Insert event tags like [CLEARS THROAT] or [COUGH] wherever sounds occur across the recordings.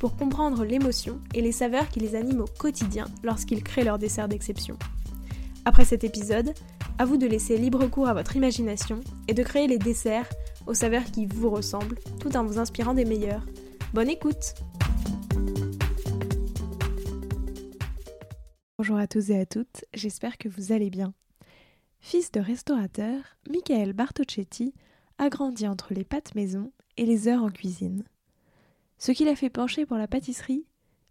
pour comprendre l'émotion et les saveurs qui les animent au quotidien lorsqu'ils créent leur dessert d'exception. Après cet épisode, à vous de laisser libre cours à votre imagination et de créer les desserts aux saveurs qui vous ressemblent tout en vous inspirant des meilleurs. Bonne écoute Bonjour à tous et à toutes, j'espère que vous allez bien. Fils de restaurateur, Michael Bartocchetti a grandi entre les pâtes maison et les heures en cuisine. Ce qui l'a fait pencher pour la pâtisserie,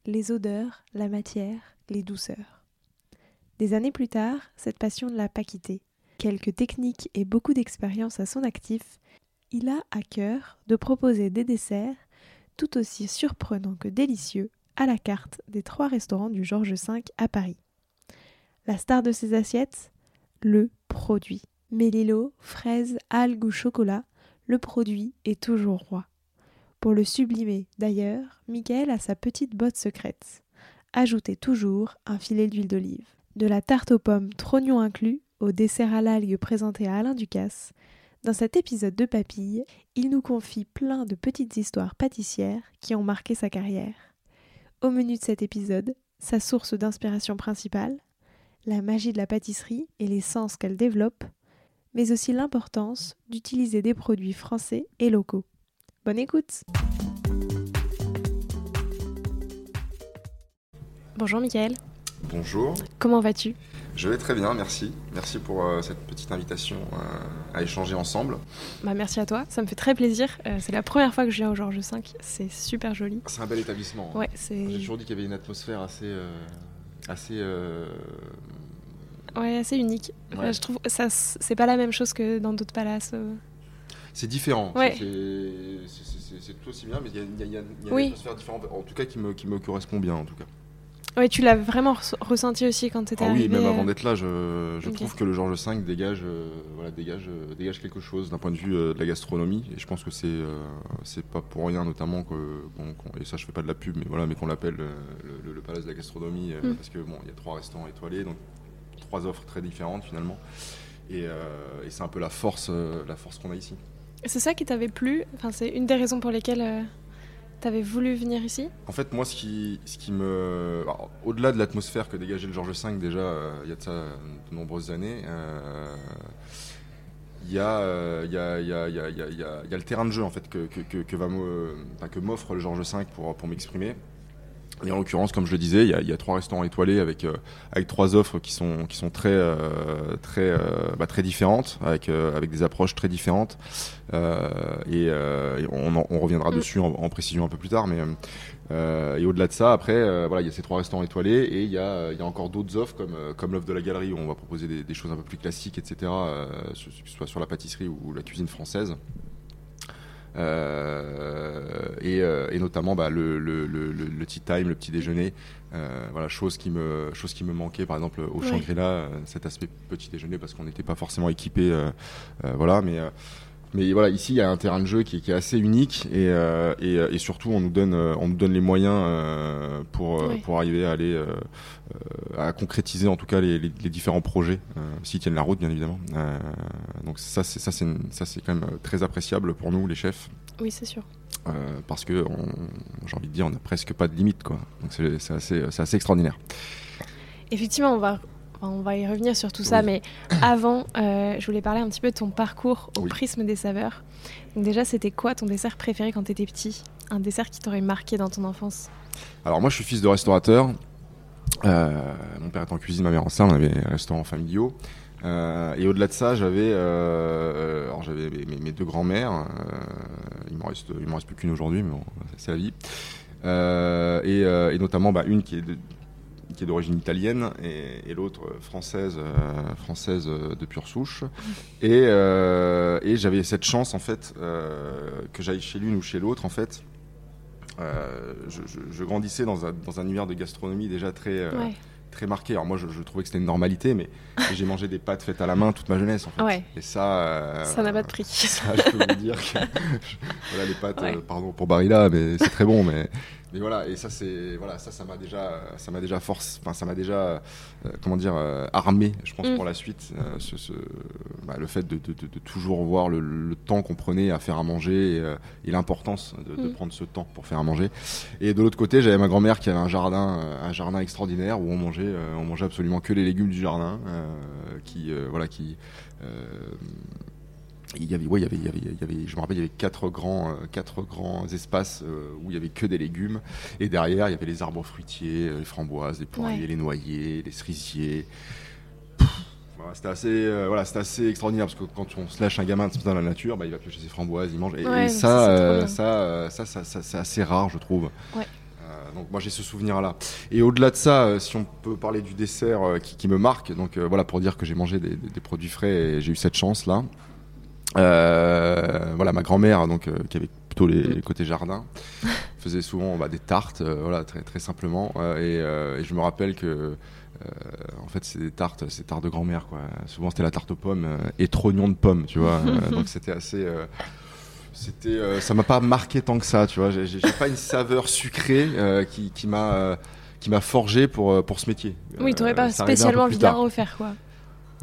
les odeurs, la matière, les douceurs. Des années plus tard, cette passion ne l'a pas quitté. Quelques techniques et beaucoup d'expérience à son actif, il a à cœur de proposer des desserts tout aussi surprenants que délicieux à la carte des trois restaurants du Georges V à Paris. La star de ses assiettes Le produit. Mélilo, fraises, algues ou chocolat, le produit est toujours roi. Pour le sublimer, d'ailleurs, Michael a sa petite botte secrète. Ajoutez toujours un filet d'huile d'olive. De la tarte aux pommes, trognon inclus, au dessert à l'algue présenté à Alain Ducasse, dans cet épisode de Papille, il nous confie plein de petites histoires pâtissières qui ont marqué sa carrière. Au menu de cet épisode, sa source d'inspiration principale, la magie de la pâtisserie et les sens qu'elle développe, mais aussi l'importance d'utiliser des produits français et locaux. Bonne écoute Bonjour Mickaël. Bonjour. Comment vas-tu? Je vais très bien, merci. Merci pour euh, cette petite invitation euh, à échanger ensemble. Bah, merci à toi, ça me fait très plaisir. Euh, c'est la première fois que je viens au Georges V, c'est super joli. C'est un bel établissement. Ouais, c'est... J'ai toujours dit qu'il y avait une atmosphère assez... assez Ouais, assez unique. je trouve ça c'est pas la même chose que dans d'autres palaces. C'est différent. Ouais. C'est tout aussi bien, mais il y a, une atmosphère différente, en tout cas qui me, qui me correspond bien en tout cas. Oui, tu l'as vraiment ressenti aussi quand tu étais ah. Oui, même avant d'être là, je, je trouve que le Georges V dégage, euh, voilà, dégage, euh, dégage quelque chose d'un point de vue euh, de la gastronomie. Et je pense que c'est c'est pas pour rien, notamment que, et ça je fais pas de la pub, mais voilà, mais qu'on l'appelle le, le, palace de la gastronomie, mm. parce que bon, il y a trois restaurants étoilés, donc trois offres très différentes finalement. Et, et c'est un peu la force, la force qu'on a ici. C'est ça qui t'avait plu? Enfin, c'est une des raisons pour lesquelles T'avais voulu venir ici? En fait, moi, ce qui, ce qui me. Au-delà de l'atmosphère que dégageait le Georges V, déjà, euh, il y a de ça de nombreuses années, il y, a, a, y, a, le terrain de jeu en fait, que, que, que, que m'offre le Georges V pour, pour m'exprimer. Et en l'occurrence, comme je le disais, il y, a, trois restaurants étoilés avec, euh, avec trois offres qui sont, qui sont très, euh, très, euh, bah, très différentes, avec, avec des approches très différentes. et, on, on, reviendra mm. dessus en, précision un peu plus tard. Mais, et au-delà de ça, après, voilà, il y a ces trois restaurants étoilés et il y a, y a encore d'autres offres comme, comme l'offre de la galerie où on va proposer des, des, choses un peu plus classiques, etc., que ce soit sur la pâtisserie ou la cuisine française. Euh, euh, et, notamment bah, le, le, le, tea time, le petit déjeuner, euh, voilà, chose qui me chose qui me manquait par exemple au Shangri-La, cet aspect petit déjeuner parce qu'on n'était pas forcément équipé, voilà, mais mais voilà, ici il y a un terrain de jeu qui, est assez unique et, et, et, surtout on nous donne, on nous donne les moyens pour, pour arriver à aller à concrétiser en tout cas les, les, différents projets, s'ils tiennent la route bien évidemment. donc ça c'est ça c'est ça c'est quand même très appréciable pour nous les chefs. Oui c'est sûr. parce que j'ai envie de dire on n'a presque pas de limite quoi. Donc c'est assez, assez extraordinaire. Effectivement on va on va y revenir sur tout ça, mais avant, euh, je voulais parler un petit peu de ton parcours au prisme des saveurs. Donc déjà, c'était quoi ton dessert préféré quand tu étais petit? Un dessert qui t'aurait marqué dans ton enfance? Alors moi, je suis fils de restaurateur. Euh, mon père est en cuisine, ma mère en salle, on avait un restaurant familiaux. Euh, et au-delà de ça, j'avais j'avais mes, deux grands-mères. il m'en reste, il m'en reste plus qu'une aujourd'hui, mais bon, c'est la vie. Et, et, notamment bah, une qui est de, qui est d'origine italienne et, l'autre euh, française, euh, française euh, de pure souche. Et, et j'avais cette chance en fait que j'aille chez l'une ou chez l'autre en fait. je, grandissais dans un, dans un, univers de gastronomie déjà très, très marqué. Alors moi, je, trouvais que c'était une normalité, mais [LAUGHS] j'ai mangé des pâtes faites à la main toute ma jeunesse, en fait. Et ça... ça n'a pas de prix. Ça, je peux vous dire que... [LAUGHS] voilà, les pâtes, pardon pour Barilla, mais c'est très bon, mais mais voilà et ça c'est voilà ça ça m'a déjà ça m'a déjà force enfin ça m'a déjà euh, comment dire euh, armé je pense mm. pour la suite euh, ce, bah, le fait de, de, de, toujours voir le, temps qu'on prenait à faire à manger et, l'importance de, mm. prendre ce temps pour faire à manger et de l'autre côté j'avais ma grand-mère qui avait un jardin un jardin extraordinaire où on mangeait on mangeait absolument que les légumes du jardin qui voilà qui il y avait, ouais, il y avait, il y avait, il y avait, je me rappelle, il y avait quatre grands, euh, quatre grands espaces euh, où il y avait que des légumes, et derrière il y avait les arbres fruitiers, euh, les framboises, les poiriers, les noyers, les cerisiers. Voilà, c'était assez, voilà, c'était assez extraordinaire parce que quand on se lâche un gamin dans la nature, bah, il va piocher ses framboises, il mange. Et, ça, ça, ça, ça, c'est assez rare, je trouve. donc moi j'ai ce souvenir là. Et au-delà de ça, si on peut parler du dessert qui, qui, me marque, donc voilà pour dire que j'ai mangé des, des, produits frais et j'ai eu cette chance là. Euh, voilà, ma grand-mère, donc euh, qui avait plutôt les, mm. côtés jardin, [LAUGHS] faisait souvent bah, des tartes, euh, voilà, très très simplement. Et, je me rappelle que en fait, c'est des tartes, c'est tartes de grand-mère, quoi. Souvent, c'était la tarte aux pommes et trognon de pommes, tu vois. [LAUGHS] donc, c'était assez. c'était, ça m'a pas marqué tant que ça, tu vois. J'ai pas une saveur sucrée qui, qui m'a qui m'a forgé pour, pour ce métier. Oui, tu n'aurais pas spécialement envie de la refaire, quoi.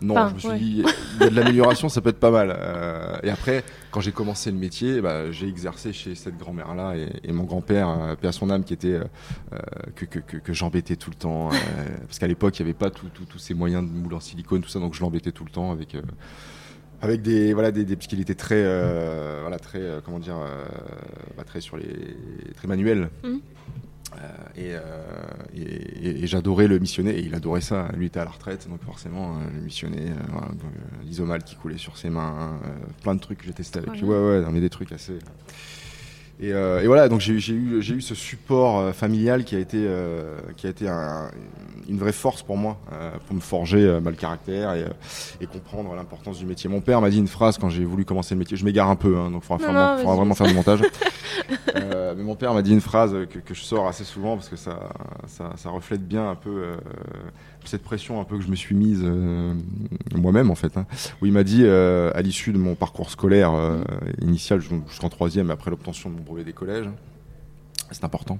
Non, je me suis dit, il y a de l'amélioration, ça peut être pas mal. Euh, et après, quand j'ai commencé le métier, bah, j'ai exercé chez cette grand-mère-là et, mon grand-père, euh, à son âme, qui était euh, que, que, que, j'embêtais tout le temps. [LAUGHS] parce qu'à l'époque, il n'y avait pas tous ces moyens de moule en silicone, tout ça, donc je l'embêtais tout le temps avec avec des voilà des, des parce qu'il était très voilà très comment dire bah, très sur les très manuel mmh. Euh, euh, et, et, j'adorais le missionner, et il adorait ça. Lui était à la retraite, donc forcément, euh, le missionner, l'isomal qui coulait sur ses mains, plein de trucs que j'ai testé avec lui. Ouais, ouais, mais des trucs assez. Et, et, voilà, donc j'ai eu, eu ce support familial qui a été, qui a été un, une vraie force pour moi, euh, pour me forger euh, le caractère et, euh, et comprendre l'importance du métier. Mon père m'a dit une phrase quand j'ai voulu commencer le métier. Je m'égare un peu, hein, donc il faudra, vraiment faire du montage. [LAUGHS] mais mon père m'a dit une phrase que, que, je sors assez souvent parce que ça, ça, ça reflète bien un peu cette pression un peu que je me suis mise moi-même en fait. Hein, où il m'a dit à l'issue de mon parcours scolaire initial jusqu'en troisième après l'obtention de mon brevet des collèges, c'est important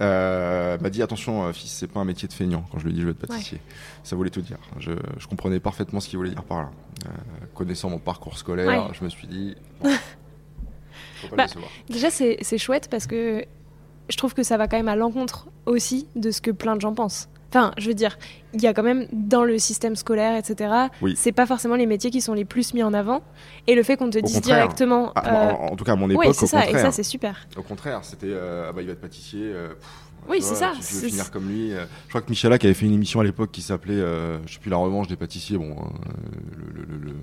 euh, m'a dit attention euh, fils c'est pas un métier de feignant. Quand je lui ai dit je veux être pâtissier. Ça voulait tout dire. Je, je comprenais parfaitement ce qu'il voulait dire par là. Euh, connaissant mon parcours scolaire je me suis dit [LAUGHS] faut pas bah, déjà c'est chouette parce que je trouve que ça va quand même à l'encontre aussi de ce que plein de gens pensent Enfin, je veux dire, il y a quand même dans le système scolaire, etc. Oui. C'est pas forcément les métiers qui sont les plus mis en avant. Et le fait qu'on te dise directement. Ah, en, tout cas, à mon époque, oui, c'est ça. Et ça, c'est super. Au contraire, c'était euh, ah bah, il va être pâtissier. Euh, oui, c'est ça. Tu veux finir comme lui. Euh. je crois que Michalak avait fait une émission à l'époque qui s'appelait, je sais plus, La Revanche des pâtissiers. Bon, le, le, le,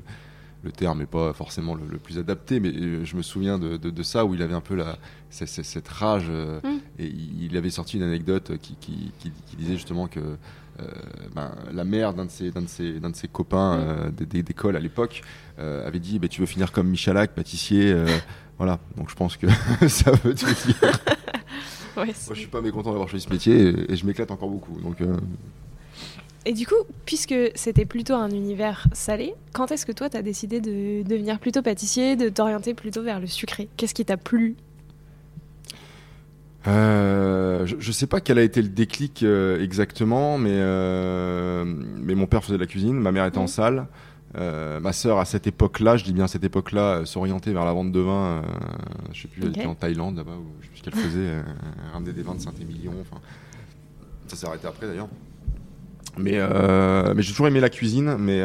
le terme n'est pas forcément le, plus adapté, mais je me souviens de, de, ça où il avait un peu la, cette, rage. Mm. Et il avait sorti une anecdote qui, qui, qui disait justement que euh, ben, la mère d'un de ses, d'un de ses, d'un de ses copains euh, d'école à l'époque euh, avait dit bah, Tu veux finir comme Michalak, pâtissier [LAUGHS] Voilà, donc je pense que [LAUGHS] ça veut tout dire. Moi, je suis pas mécontent d'avoir choisi ce métier et, je m'éclate encore beaucoup. Donc, Et du coup, puisque c'était plutôt un univers salé, quand est-ce que toi, tu as décidé de devenir plutôt pâtissier, de t'orienter plutôt vers le sucré? Qu'est-ce qui t'a plu? Euh, je, ne sais pas quel a été le déclic euh, exactement, mais, euh, mais mon père faisait de la cuisine, ma mère était en salle. ma sœur, à cette époque-là, je dis bien à cette époque-là, s'orientait vers la vente de vin. je sais plus, elle était en Thaïlande là-bas, je sais plus ce qu'elle faisait, ramenait des vins de Saint-Émilion. Enfin, ça s'est arrêté après d'ailleurs. Mais, mais j'ai toujours aimé la cuisine, mais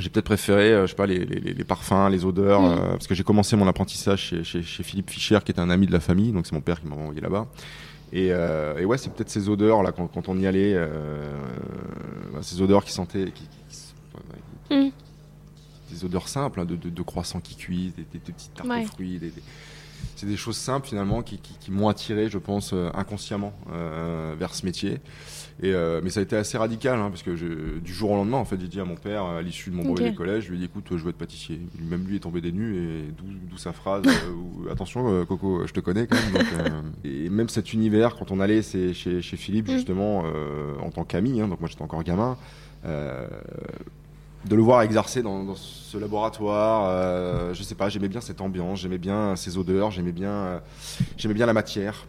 j'ai peut-être préféré, euh, je sais pas, les, les, parfums, les odeurs, mm. euh, parce que j'ai commencé mon apprentissage chez, chez, chez, Philippe Fischer, qui est un ami de la famille, donc c'est mon père qui m'a envoyé là-bas. Et, euh, et, ouais, c'est peut-être ces odeurs là quand, quand on y allait, bah, ces odeurs qui sentaient, qui, mm. des odeurs simples, hein, de, de, croissants qui cuisent, des, des, petites tartes de fruits, des, c'est des choses simples finalement qui, qui, m'ont attiré, je pense, inconsciemment vers ce métier. Et, mais ça a été assez radical, hein, parce que du jour au lendemain, en fait, j'ai dit à mon père, à l'issue de mon brevet de collège, je lui ai dit, écoute, je veux être pâtissier. Même lui est tombé des nues, et d'où sa phrase, [LAUGHS] attention, Coco, je te connais quand même. et même cet univers, quand on allait chez, chez Philippe, mm. justement, en tant qu'ami, hein, donc moi j'étais encore gamin, euh, de le voir exercer dans, ce laboratoire, euh, je sais pas, j'aimais bien cette ambiance, j'aimais bien ces odeurs, j'aimais bien, euh, j'aimais bien la matière.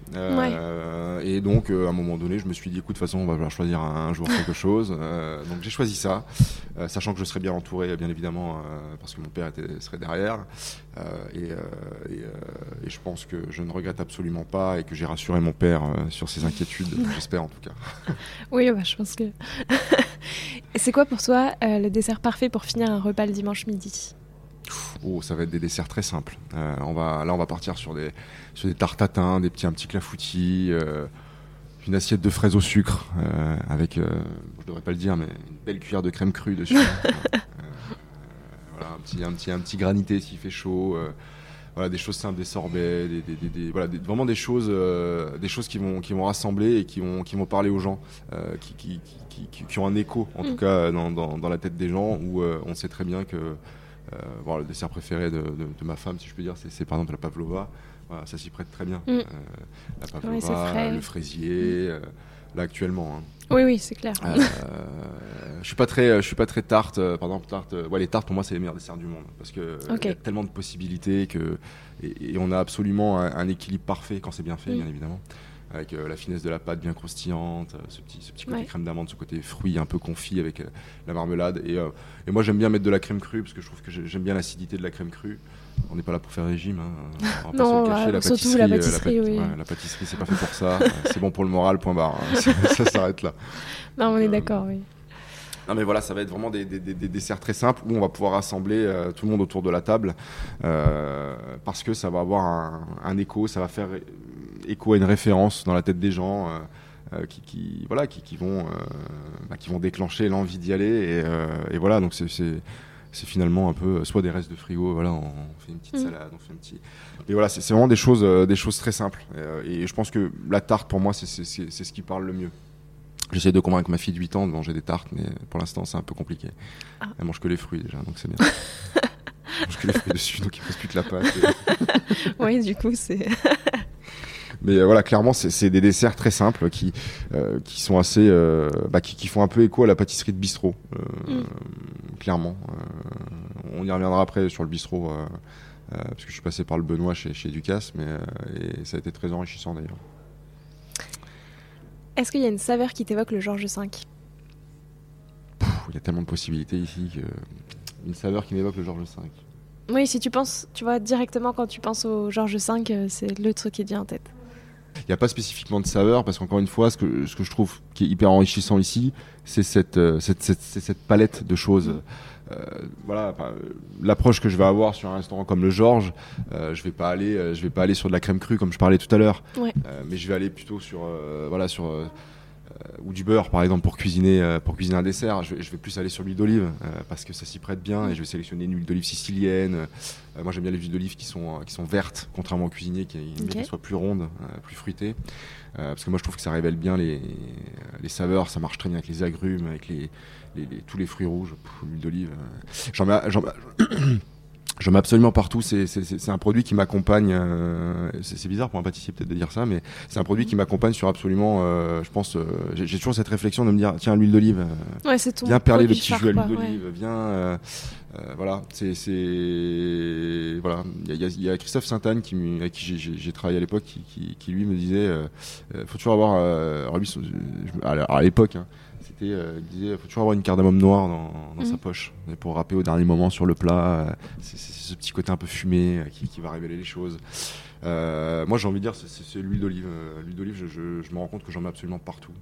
Et donc, à un moment donné, je me suis dit, écoute, de toute façon, on va choisir un, jour quelque chose. donc, j'ai choisi ça, sachant que je serais bien entouré, bien évidemment, parce que mon père était, serait derrière. Et, et, je pense que je ne regrette absolument pas et que j'ai rassuré mon père sur ses inquiétudes, j'espère en tout cas. Oui, bah, je pense que. [LAUGHS] C'est quoi pour toi euh, le dessert parfait pour finir un repas le dimanche midi Oh, ça va être des desserts très simples. Euh, on va, là, on va partir sur des, sur des tartatins, des petits, un petit clafoutis, euh, une assiette de fraises au sucre avec, je devrais pas le dire, mais une belle cuillère de crème crue dessus. [LAUGHS] voilà, un petit, un petit, un petit granité s'il fait chaud voilà, des choses simples, des sorbets, des, voilà, vraiment des choses, euh, des choses qui vont, qui vont rassembler et qui vont, qui vont parler aux gens, euh, qui, qui, qui, qui, ont un écho en tout mm. cas dans, dans, dans, la tête des gens où euh, on sait très bien que voilà, le dessert préféré de, de, ma femme, si je peux dire, c'est par exemple la pavlova. Voilà, ça s'y prête très bien. Mm. la pavlova, le fraisier, là actuellement. Hein. Oui, oui, c'est clair. Euh, je suis pas très, je suis pas très tarte. Euh, par exemple, tarte. Ouais, les tartes pour moi c'est les meilleurs desserts du monde parce que y a tellement de possibilités que et, on a absolument un, équilibre parfait quand c'est bien fait, bien évidemment avec euh, la finesse de la pâte bien croustillante, ce petit, ce petit côté crème d'amande, ce côté fruit un peu confit avec la marmelade. Et, et moi, j'aime bien mettre de la crème crue parce que je trouve que j'aime bien l'acidité de la crème crue. On n'est pas là pour faire régime. Hein. On va non, pas se la surtout la pâtisserie. oui. la pâtisserie, c'est pas fait pour ça. c'est bon pour le moral, point barre. Hein. [LAUGHS] ça s'arrête là. Non, on est euh, d'accord, oui. Non mais voilà, ça va être vraiment des, des, des, desserts très simples où on va pouvoir rassembler euh, tout le monde autour de la table euh, parce que ça va avoir un, un, écho, ça va faire écho à une référence dans la tête des gens. qui, qui, voilà qui, qui vont bah, qui vont déclencher l'envie d'y aller et, et, voilà donc c'est c'est finalement un peu soit des restes de frigo, voilà, on fait une petite mm. salade, on fait un petit. Mais voilà, c'est vraiment des choses, euh, des choses très simples. Euh, et, je pense que la tarte, pour moi, c'est ce qui parle le mieux. J'essaie de convaincre ma fille de 8 ans de manger des tartes, mais pour l'instant, c'est un peu compliqué. Ah. Elle mange que les fruits déjà, donc c'est bien. Elle mange que les fruits dessus, donc il ne reste plus que la pâte. [LAUGHS] oui, du coup, c'est. [LAUGHS] Mais euh, voilà, clairement, c'est des desserts très simples qui, euh, qui sont assez, euh, bah, qui, qui, font un peu écho à la pâtisserie de bistrot, mm. clairement. on y reviendra après sur le bistrot, parce que je suis passé par le Benoît chez, chez Ducasse, mais et ça a été très enrichissant d'ailleurs. Est-ce qu'il y a une saveur qui t'évoque le Georges V? Il y a tellement de possibilités ici que une saveur qui m'évoque le Georges V. Oui, si tu penses, tu vois, directement quand tu penses au Georges V, c'est le truc qui te vient en tête. Il n'y a pas spécifiquement de saveur parce qu'encore une fois, ce que, ce que je trouve qui est hyper enrichissant ici, c'est cette, euh, cette, cette, cette, palette de choses. Euh, voilà, l'approche que je vais avoir sur un restaurant comme le Georges, euh, je vais pas aller, euh, je vais pas aller sur de la crème crue comme je parlais tout à l'heure, ouais. mais je vais aller plutôt sur, voilà, sur ou du beurre par exemple pour cuisiner pour cuisiner un dessert je, vais plus aller sur l'huile d'olive parce que ça s'y prête bien et je vais sélectionner une huile d'olive sicilienne moi j'aime bien les huiles d'olive qui sont qui sont vertes contrairement au cuisinier qui okay. soit plus ronde plus fruitée parce que moi je trouve que ça révèle bien les, les saveurs ça marche très bien avec les agrumes avec les, les, tous les fruits rouges l'huile d'olive j'en mets, je [COUGHS] mets absolument partout. C'est un produit qui m'accompagne. Euh, c'est bizarre pour un pâtissier peut-être de dire ça, mais c'est un produit qui m'accompagne sur absolument. Euh, je pense. Euh, j'ai toujours cette réflexion de me dire tiens l'huile d'olive. Ouais, viens perler le petit jus à l'huile d'olive. Viens. voilà. C'est voilà. Il y, y, a Christophe Sainte-Anne qui avec qui j'ai travaillé à l'époque, qui, qui, qui, lui me disait faut toujours avoir. à l'époque. Hein, euh, il disait faut toujours avoir une cardamome noire dans, sa mm. poche pour râper au dernier moment sur le plat. Euh, c'est ce petit côté un peu fumé euh, qui, va révéler les choses. moi, j'ai envie de dire, c'est l'huile d'olive. l'huile d'olive, je, me rends compte que j'en mets absolument partout.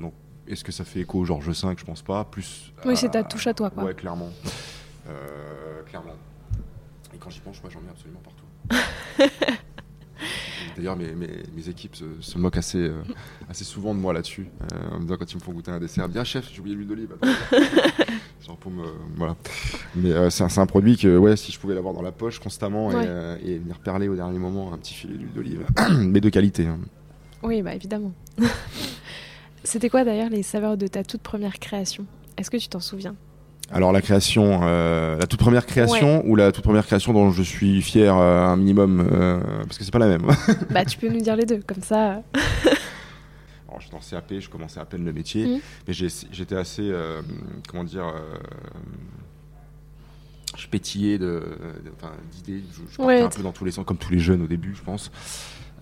donc, est-ce que ça fait écho au Georges V? Je pense pas. Plus. Oui, c'est ta touche à toi, quoi. Ouais, clairement. clairement. Et quand j'y pense, moi, j'en mets absolument partout. [LAUGHS] D'ailleurs, mes, mes, équipes se, moquent assez, euh, [LAUGHS] assez souvent de moi là-dessus. Euh, en me disant quand ils me font goûter un dessert, bien chef, j'ai oublié l'huile d'olive. [LAUGHS] pour me, voilà. Mais c'est un, produit que, ouais, si je pouvais l'avoir dans la poche constamment et, venir perler au dernier moment un petit filet d'huile d'olive, [COUGHS] mais de qualité. Hein. Oui, bah évidemment. [LAUGHS] C'était quoi d'ailleurs les saveurs de ta toute première création? Est-ce que tu t'en souviens? Alors la création, euh, la toute première création ou la toute première création dont je suis fier euh, un minimum euh, parce que c'est pas la même. [LAUGHS] bah tu peux nous dire les deux comme ça. [LAUGHS] Alors j'étais en CAP, je commençais à peine le métier, mmh. mais j'étais assez comment dire je pétillais de, d'idées, je, partais un peu dans tous les sens comme tous les jeunes au début je pense.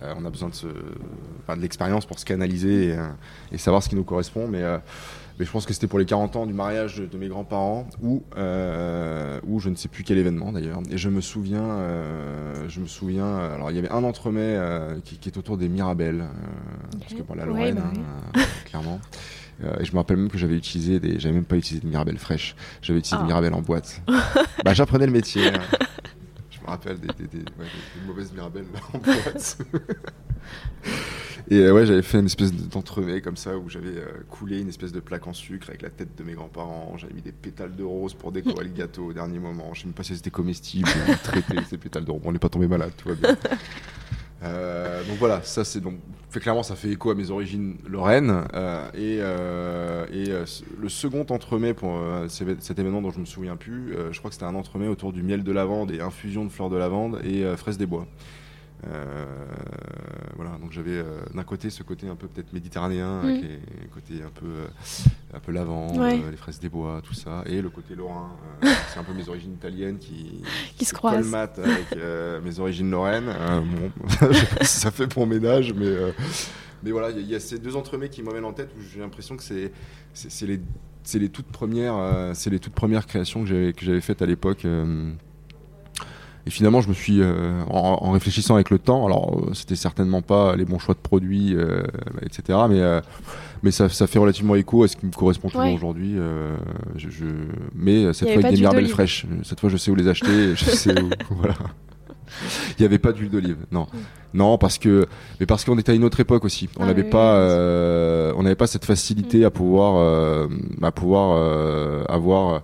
on a besoin de, ce, de l'expérience pour se canaliser et, et, savoir ce qui nous correspond mais mais je pense que c'était pour les 40 ans du mariage de, mes grands-parents, ou euh, ou je ne sais plus quel événement d'ailleurs. Et je me souviens, euh, je me souviens. Alors il y avait un entremet euh, qui, qui, est autour des Mirabelles, euh, parce que pour la Lorraine, bah hein, clairement. et je me rappelle même que j'avais utilisé des, j'avais même pas utilisé des Mirabelles fraîches. J'avais utilisé des ah. Mirabelles en boîte. bah j'apprenais le métier. Hein. [LAUGHS] Me rappelle des, mauvaises Mirabelles en boîte. Et euh, ouais, j'avais fait une espèce d'entremet comme ça où j'avais euh, coulé une espèce de plaque en sucre avec la tête de mes grands-parents. J'avais mis des pétales de rose pour décorer le gâteau au dernier moment. Je sais même pas si c'était comestible. Traité ces pétales de rose. On n'est pas tombé malade, tout va bien. Donc voilà, ça c'est donc fait clairement ça fait écho à mes origines lorraines euh, et, et euh, le second entremet pour cet événement dont je me souviens plus, je crois que c'était un entremet autour du miel de lavande et infusion de fleurs de lavande et fraises des bois. Euh, voilà, donc j'avais euh, d'un côté ce côté un peu peut-être méditerranéen, avec les, côtés un peu, euh, un peu lavant, les fraises des bois, tout ça, et le côté lorrain. [LAUGHS] c'est un peu mes origines italiennes qui, qui se, croisent. avec mes origines lorraines. bon, [LAUGHS] je sais pas si ça fait pour ménage, mais mais voilà, il y, a ces deux entremets qui m'amènent en tête où j'ai l'impression que c'est c'est les c'est les toutes premières c'est les toutes premières créations que j'avais que j'avais faites à l'époque et finalement, je me suis, euh, en, réfléchissant avec le temps, alors euh, c'était certainement pas les bons choix de produits, euh, etc. Mais, mais ça, ça, fait relativement écho à ce qui me correspond toujours aujourd'hui. Je, je... Mais cette fois avec des mirabelles fraîches. Cette fois, je sais où les acheter. je sais où, [LAUGHS] voilà. Il n'y avait pas d'huile d'olive, non. Non, parce que, mais parce qu'on était à une autre époque aussi. On ah n'avait pas, on n'avait pas cette facilité à pouvoir, à pouvoir avoir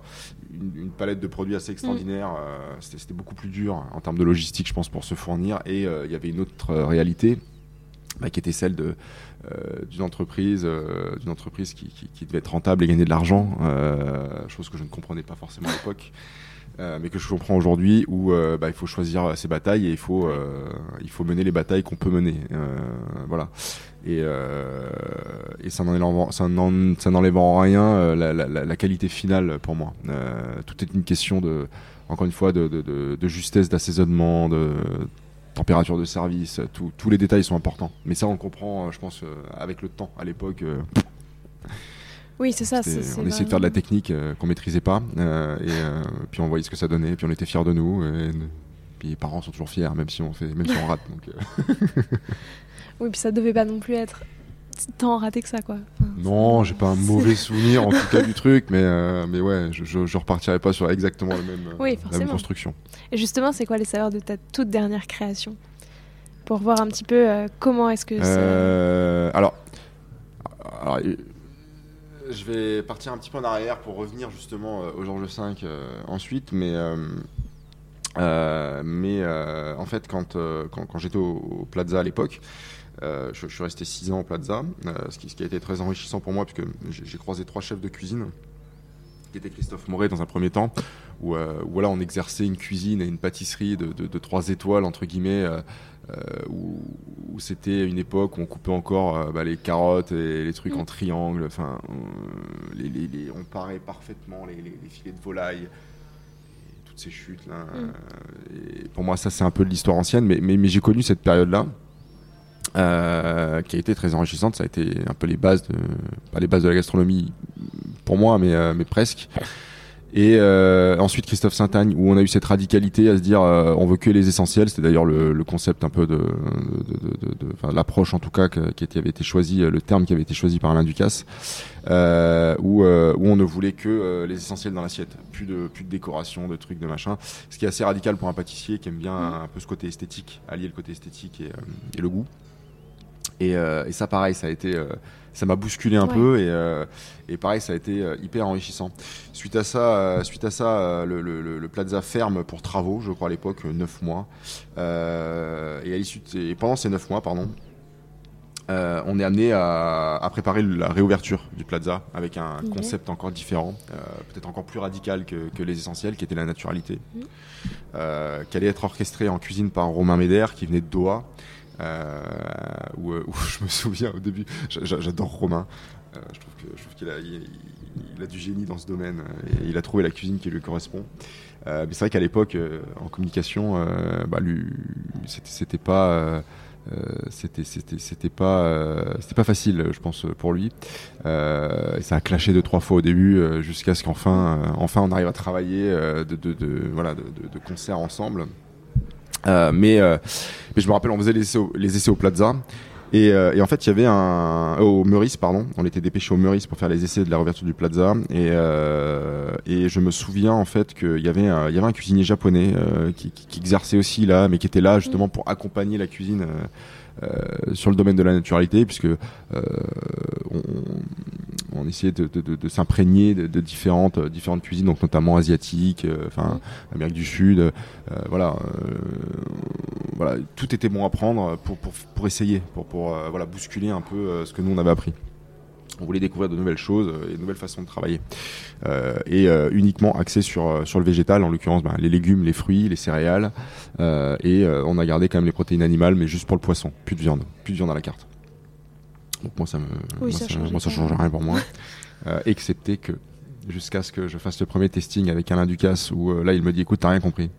une, palette de produits assez extraordinaire. Mm. Euh, c'était beaucoup plus dur en termes de logistique, je pense, pour se fournir. Et euh, il y avait une autre euh, réalité bah, qui était celle de d'une entreprise, d'une entreprise qui, qui, devait être rentable et gagner de l'argent, chose que je ne comprenais pas forcément à l'époque. Mais que je comprends aujourd'hui où bah, il faut choisir ses batailles et il faut, il faut mener les batailles qu'on peut mener. voilà. Et, euh, et ça n'enlève en rien euh, la, la, la, qualité finale pour moi. Euh, tout est une question de, encore une fois, de, de, de, justesse d'assaisonnement, de température de service. tous les détails sont importants. Mais ça, on comprend, je pense, avec le temps. À l'époque. Oui, c'est ça. on essayait de faire de la technique qu'on maîtrisait pas, et puis on voyait ce que ça donnait, puis on était fiers de nous, et, puis les parents sont toujours fiers, même si on fait, même si on rate. Donc, [LAUGHS] Oui, puis ça devait pas non plus être tant raté que ça, quoi. non, j'ai pas un mauvais [LAUGHS] souvenir en tout cas du truc, mais, euh, mais ouais, je, je, repartirais pas sur exactement le même, oui, la même construction. Et justement, c'est quoi les saveurs de ta toute dernière création? Pour voir un petit peu euh, comment est-ce que euh, alors, alors, je vais partir un petit peu en arrière pour revenir justement au Georges V ensuite, mais. mais en fait, quand, quand, j'étais au, Plaza à l'époque, euh, je, suis resté 6 ans au Plaza, euh, ce, qui, a été très enrichissant pour moi, puisque j'ai croisé trois chefs de cuisine, qui étaient Christophe Moret dans un premier temps, où, euh, voilà, on exerçait une cuisine et une pâtisserie de, de, 3 étoiles, entre guillemets, où, c'était une époque où on coupait encore bah, les carottes et les trucs mm. en triangle, enfin, on, parait parfaitement les, filets de volaille toutes ces chutes là. Mm. pour moi, ça c'est un peu de l'histoire ancienne, mais, mais j'ai connu cette période-là. Euh, qui a été très enrichissante. Ça a été un peu les bases, de, pas les bases de la gastronomie pour moi, mais, euh, mais presque. Et euh, ensuite Christophe Saint-Agne, où on a eu cette radicalité à se dire euh, on veut que les essentiels. C'était d'ailleurs le, le, concept un peu de, de, de, de l'approche en tout cas qui avait été choisi, le terme qui avait été choisi par Alain Ducasse, euh, où, où on ne voulait que les essentiels dans l'assiette, plus de plus de décoration, de trucs, de machin. Ce qui est assez radical pour un pâtissier qui aime bien un peu ce côté esthétique, allier le côté esthétique et, et le goût. Et, et, ça, pareil, ça a été ça m'a bousculé un peu et, euh, et, pareil ça a été euh, hyper enrichissant. Suite à ça euh, suite à ça le, le, le, Plaza ferme pour travaux je crois à l'époque 9 mois. Et à l'issue et pendant ces 9 mois pardon on est amené à, à, préparer la réouverture du Plaza avec un concept encore différent, peut-être encore plus radical que, que, les essentiels, qui était la naturalité, mmh. qui allait être orchestré en cuisine par Romain Méder, qui venait de Doha, euh, où, euh, [LAUGHS] où, je me souviens au début, j'adore Romain. Euh, je trouve qu'il a, du génie dans ce domaine et il a trouvé la cuisine qui lui correspond. mais c'est vrai qu'à l'époque, en communication, bah, c'était pas. c'était pas facile je pense pour lui euh, ça a clashé deux trois fois au début jusqu'à ce qu'enfin enfin on arrive à travailler de concert ensemble euh, mais, euh, mais je me rappelle, on faisait les essais au, les essais au Plaza. Et, euh, et, en fait, il y avait un au Meurice, pardon. On était dépêché au Meurice pour faire les essais de la réouverture du Plaza. Et, euh, et je me souviens en fait qu'il y avait un, y avait un cuisinier japonais euh, qui, qui, qui, exerçait aussi là, mais qui était là justement pour accompagner la cuisine euh, sur le domaine de la naturalité, puisque euh, on, on, essayait de, de, de, de s'imprégner de, différentes, différentes cuisines, donc notamment asiatiques, euh, enfin Amérique du Sud, voilà, voilà, tout était bon à prendre pour, pour, pour essayer, pour, pour voilà, bousculer un peu ce que nous on avait appris on voulait découvrir de nouvelles choses euh, et de nouvelles façons de travailler. Euh, et euh, uniquement axé sur, euh, sur le végétal, en l'occurrence ben, les légumes, les fruits, les céréales. Euh, et on a gardé quand même les protéines animales, mais juste pour le poisson. Plus de viande. Plus de viande à la carte. Donc moi, ça me, oui, moi, ça, ça, moi, ça change rien pour moi. [LAUGHS] excepté que jusqu'à ce que je fasse le premier testing avec Alain Ducasse, où là, il me dit, écoute, t'as rien compris.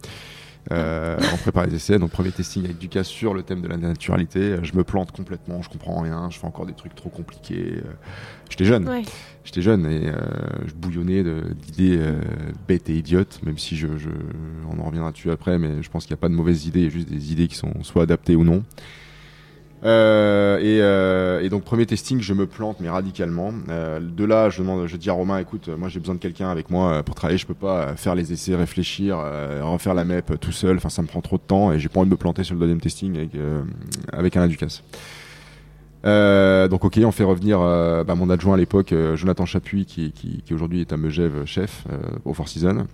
Euh, on prépare les essais, donc premier testing avec Ducasse sur le thème de la naturalité. Je me plante complètement, je comprends rien, je fais encore des trucs trop compliqués. J'étais jeune, ouais. j'étais jeune et euh, je bouillonnais d'idées euh, bêtes et idiotes, même si je, je, on en reviendra dessus après, mais je pense qu'il n'y a pas de mauvaises idées, il y a juste des idées qui sont soit adaptées ou non. Euh, et, euh, et, donc premier testing, je me plante mais radicalement. Euh, de là, je demande, je dis à Romain, écoute, moi j'ai besoin de quelqu'un avec moi euh, pour travailler. Je peux pas faire les essais, réfléchir, euh, refaire la MEP tout seul. Enfin, ça me prend trop de temps et j'ai pas envie de me planter sur le deuxième testing avec avec Alain Ducasse. donc ok, on fait revenir bah, mon adjoint à l'époque, Jonathan Chapuis, qui, qui, qui aujourd'hui est à Megève chef au Four Seasons.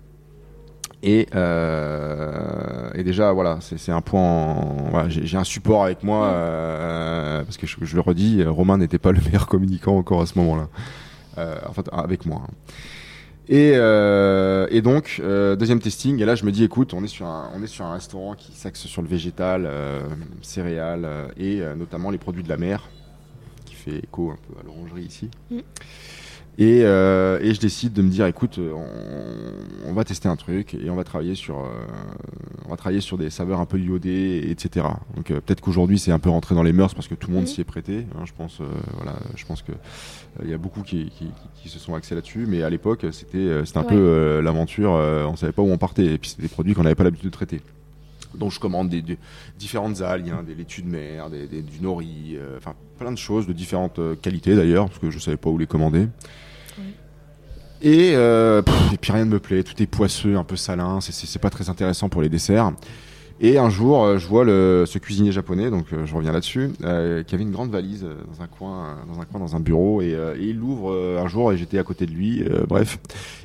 Et, euh, et, déjà, voilà, c'est un point. Voilà, J'ai un support avec moi euh, parce que je, je, le redis, Romain n'était pas le [LAUGHS] meilleur communicant encore à ce moment-là, euh, en fait, avec moi. Hein. Et, euh, et donc deuxième testing. Et là, je me dis, écoute, on est sur un, on est sur un restaurant qui s'axe sur le végétal, céréales et notamment les produits de la mer, qui fait écho un peu à l'orangerie ici. Mm. Et, euh, et, je décide de me dire, écoute, on, on, va tester un truc et on va travailler sur, euh, on va travailler sur des saveurs un peu iodées, etc. Donc euh, peut-être qu'aujourd'hui c'est un peu rentré dans les mœurs parce que tout le monde mmh. s'y est prêté. Hein, je pense, euh, voilà, je pense que il y a beaucoup qui, qui, qui, se sont axés là-dessus, mais à l'époque c'était, c'était un ouais. peu l'aventure. on savait pas où on partait et puis c'était des produits qu'on n'avait pas l'habitude de traiter. Donc je commande des, des différentes algues, hein, des laitues de mer, des, des, du nori, enfin plein de choses de différentes qualités d'ailleurs, parce que je savais pas où les commander. Et, euh, pff, et puis rien ne me plaît, tout est poisseux, un peu salin, c'est pas très intéressant pour les desserts. Et un jour, euh, je vois le, ce cuisinier japonais, donc euh, je reviens là-dessus, euh, qui avait une grande valise euh, dans un coin, dans un coin, dans un bureau, et, et il l'ouvre un jour et j'étais à côté de lui. bref,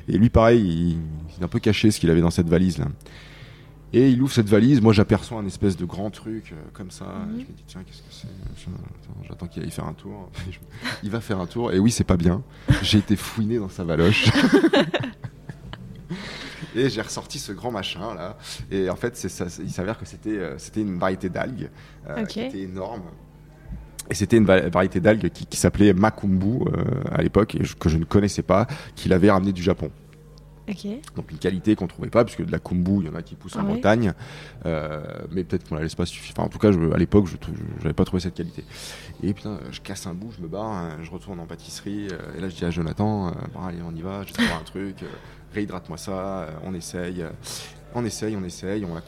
et lui pareil, il, il est un peu caché ce qu'il avait dans cette valise là. Et il ouvre cette valise, moi j'aperçois un espèce de grand truc euh, comme ça. Mhm. Je me dis tiens qu'est-ce que c'est? J'attends qu'il aille faire un tour. [LAUGHS] il va faire un tour et oui c'est pas bien. J'ai été fouiné dans sa valoche. [LAUGHS] et j'ai ressorti ce grand machin là. Et en fait ça, il s'avère que c'était euh, c'était une variété d'algues euh, okay. qui était énorme. Et c'était une variété d'algues qui, qui s'appelait makumbu euh, à l'époque que je ne connaissais pas, qu'il avait ramené du Japon. Okay. Donc une qualité qu'on trouvait pas, puisque de la kombu, il y en a qui poussent ah en oui. Bretagne, euh, mais peut-être qu'on la laisse pas suffire. Enfin, en tout cas, je, à l'époque, je n'avais pas trouvé cette qualité. Et putain, je casse un bout, je me barre, hein, je retourne en pâtisserie, euh, et là je dis à Jonathan, euh, bon, allez, on y va, je vais un truc, réhydrate-moi ça, on essaye, on essaye, on essaye, on la,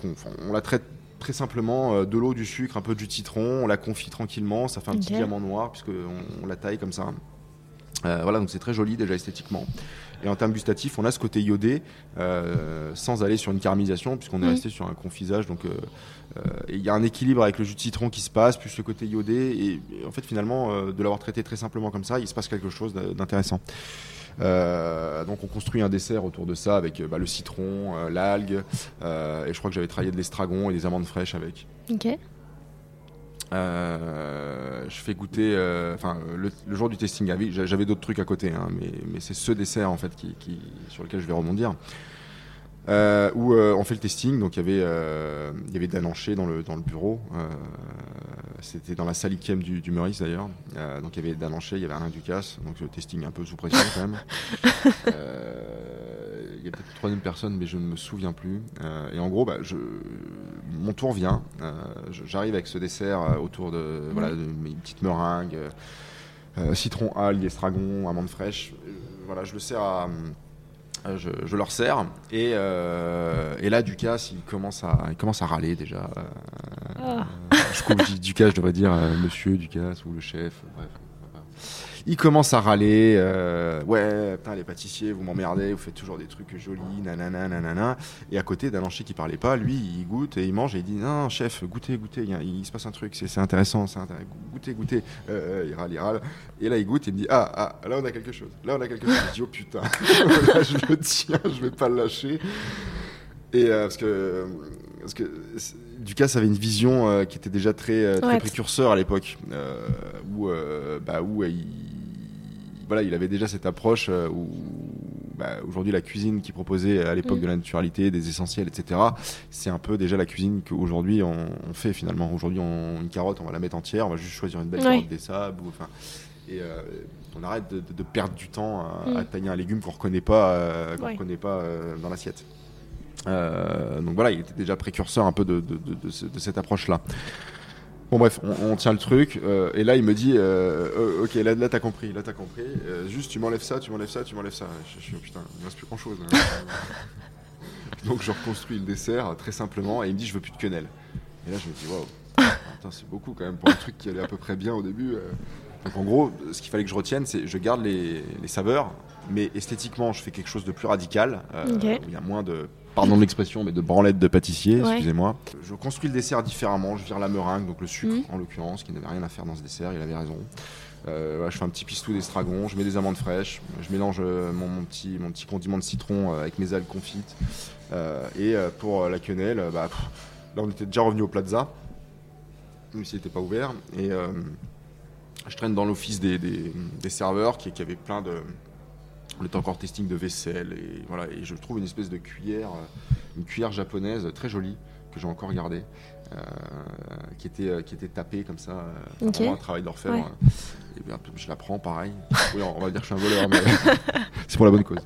on la traite très simplement de l'eau, du sucre, un peu du citron, on la confie tranquillement, ça fait un okay. petit diamant noir, puisque on, on la taille comme ça. Voilà, donc c'est très joli déjà esthétiquement. Et en termes gustatifs, on a ce côté iodé sans aller sur une caramélisation, puisqu'on est Mm. resté sur un confisage. Donc et il y a un équilibre avec le jus de citron qui se passe, plus le côté iodé. Et, et en fait, finalement, euh, de l'avoir traité très simplement comme ça, il se passe quelque chose d'intéressant. Euh, donc on construit un dessert autour de ça avec euh, bah, le citron, euh, l'algue, euh, et je crois que j'avais travaillé de l'estragon et des amandes fraîches avec. Ok. Euh, je fais goûter, euh, enfin le, jour du testing, oui, j'a- j'avais d'autres trucs à côté, hein, mais, c'est ce dessert en fait sur lequel je vais rebondir. Euh, où on fait le testing, donc il y avait, Dan Hanché dans le, bureau, c'était dans la salle IKEM du, du Meurice d'ailleurs, donc il y avait Dan Hanché, il y avait Alain Ducasse, donc le testing un peu sous pression quand même. [LAUGHS] Il y a peut-être une troisième personne, mais je ne me souviens plus. Euh, et en gros, bah, je, mon tour vient. Euh, J'arrive avec ce dessert euh, autour de, voilà, de mes petites meringues, euh, citron, algues, estragon, amandes fraîches. Voilà, je le sers à. Je, je leur sers et, euh, et là Ducasse il commence à il commence à râler déjà Euh, Ah. je je dis Ducasse je devrais dire Monsieur Ducasse ou le chef bref il commence à râler, euh, ouais, putain, les pâtissiers, vous m'emmerdez, vous faites toujours des trucs jolis, nanana, nanana. Et à côté, Dalanchi qui parlait pas, lui, il goûte et il mange et il dit, non, chef, goûtez, goûtez, il, se passe un truc, c'est intéressant, goûtez, goûtez. Euh, euh, il râle, il râle. Et là, il goûte et il me dit, ah, ah, là, on a quelque chose, là, on a quelque chose. Je dis, oh putain, [LAUGHS] là, je le tiens, je vais pas le lâcher. Et euh, parce que, parce que Ducasse avait une vision euh, qui était déjà très, euh, très Ouais. précurseur à l'époque, où, bah, où il, voilà, il avait déjà cette approche euh, où bah, aujourd'hui la cuisine qu'il proposait à l'époque Mm. de la naturalité, des essentiels, etc. C'est un peu déjà la cuisine qu'aujourd'hui on, on fait finalement. Aujourd'hui, on, une carotte, on va la mettre entière, on va juste choisir une belle Ouais. carotte des sables, ou, enfin, et euh, on arrête de, perdre du temps à, Mm. à tailler un légume qu'on reconnaît pas, euh, qu'on Ouais. reconnaît pas euh, dans l'assiette. Donc voilà, il était déjà précurseur un peu de cette approche-là. Bon bref, on, on tient le truc, euh, et là il me dit, euh, euh, ok, là, là t'as compris, là t'as compris, euh, juste tu m'enlèves ça, tu m'enlèves ça, tu m'enlèves ça. Je, suis, oh, putain, il me reste plus grand-chose. hein. [LAUGHS] Donc je reconstruis le dessert très simplement, et il me dit, je veux plus de quenelle. Et là je me dis, waouh, [LAUGHS] putain, c'est beaucoup quand même pour un truc qui allait à peu près bien au début. Donc en gros, ce qu'il fallait que je retienne, c'est je garde les, les saveurs, mais esthétiquement, je fais quelque chose de plus radical, où il y a moins de, pardon de l'expression, mais de branlette de pâtissier, Ouais. excusez-moi. Je construis le dessert différemment, je vire la meringue, donc le sucre Mhm. en l'occurrence, qui n'avait rien à faire dans ce dessert, il avait raison. Euh, voilà, je fais un petit pistou d'estragon, je mets des amandes fraîches, je mélange euh, mon, mon petit, mon petit condiment de citron euh, avec mes algues confites. Et pour la quenelle, bah, pff, là on était déjà revenu au plaza, même s'il n'était pas ouvert. Et je traîne dans l'office des, des- des serveurs qui, qui avaient plein de. On était encore testing de vaisselle et voilà et je trouve une espèce de cuillère, euh, une cuillère japonaise très jolie que j'ai encore gardée, euh, qui était euh, qui était tapée comme ça, euh, Ok. vraiment un travail d'orfèvre. Ouais. Et bien, je la prends pareil. [LAUGHS] Oui, on va dire que je suis un voleur, mais [LAUGHS] c'est pour la bonne cause.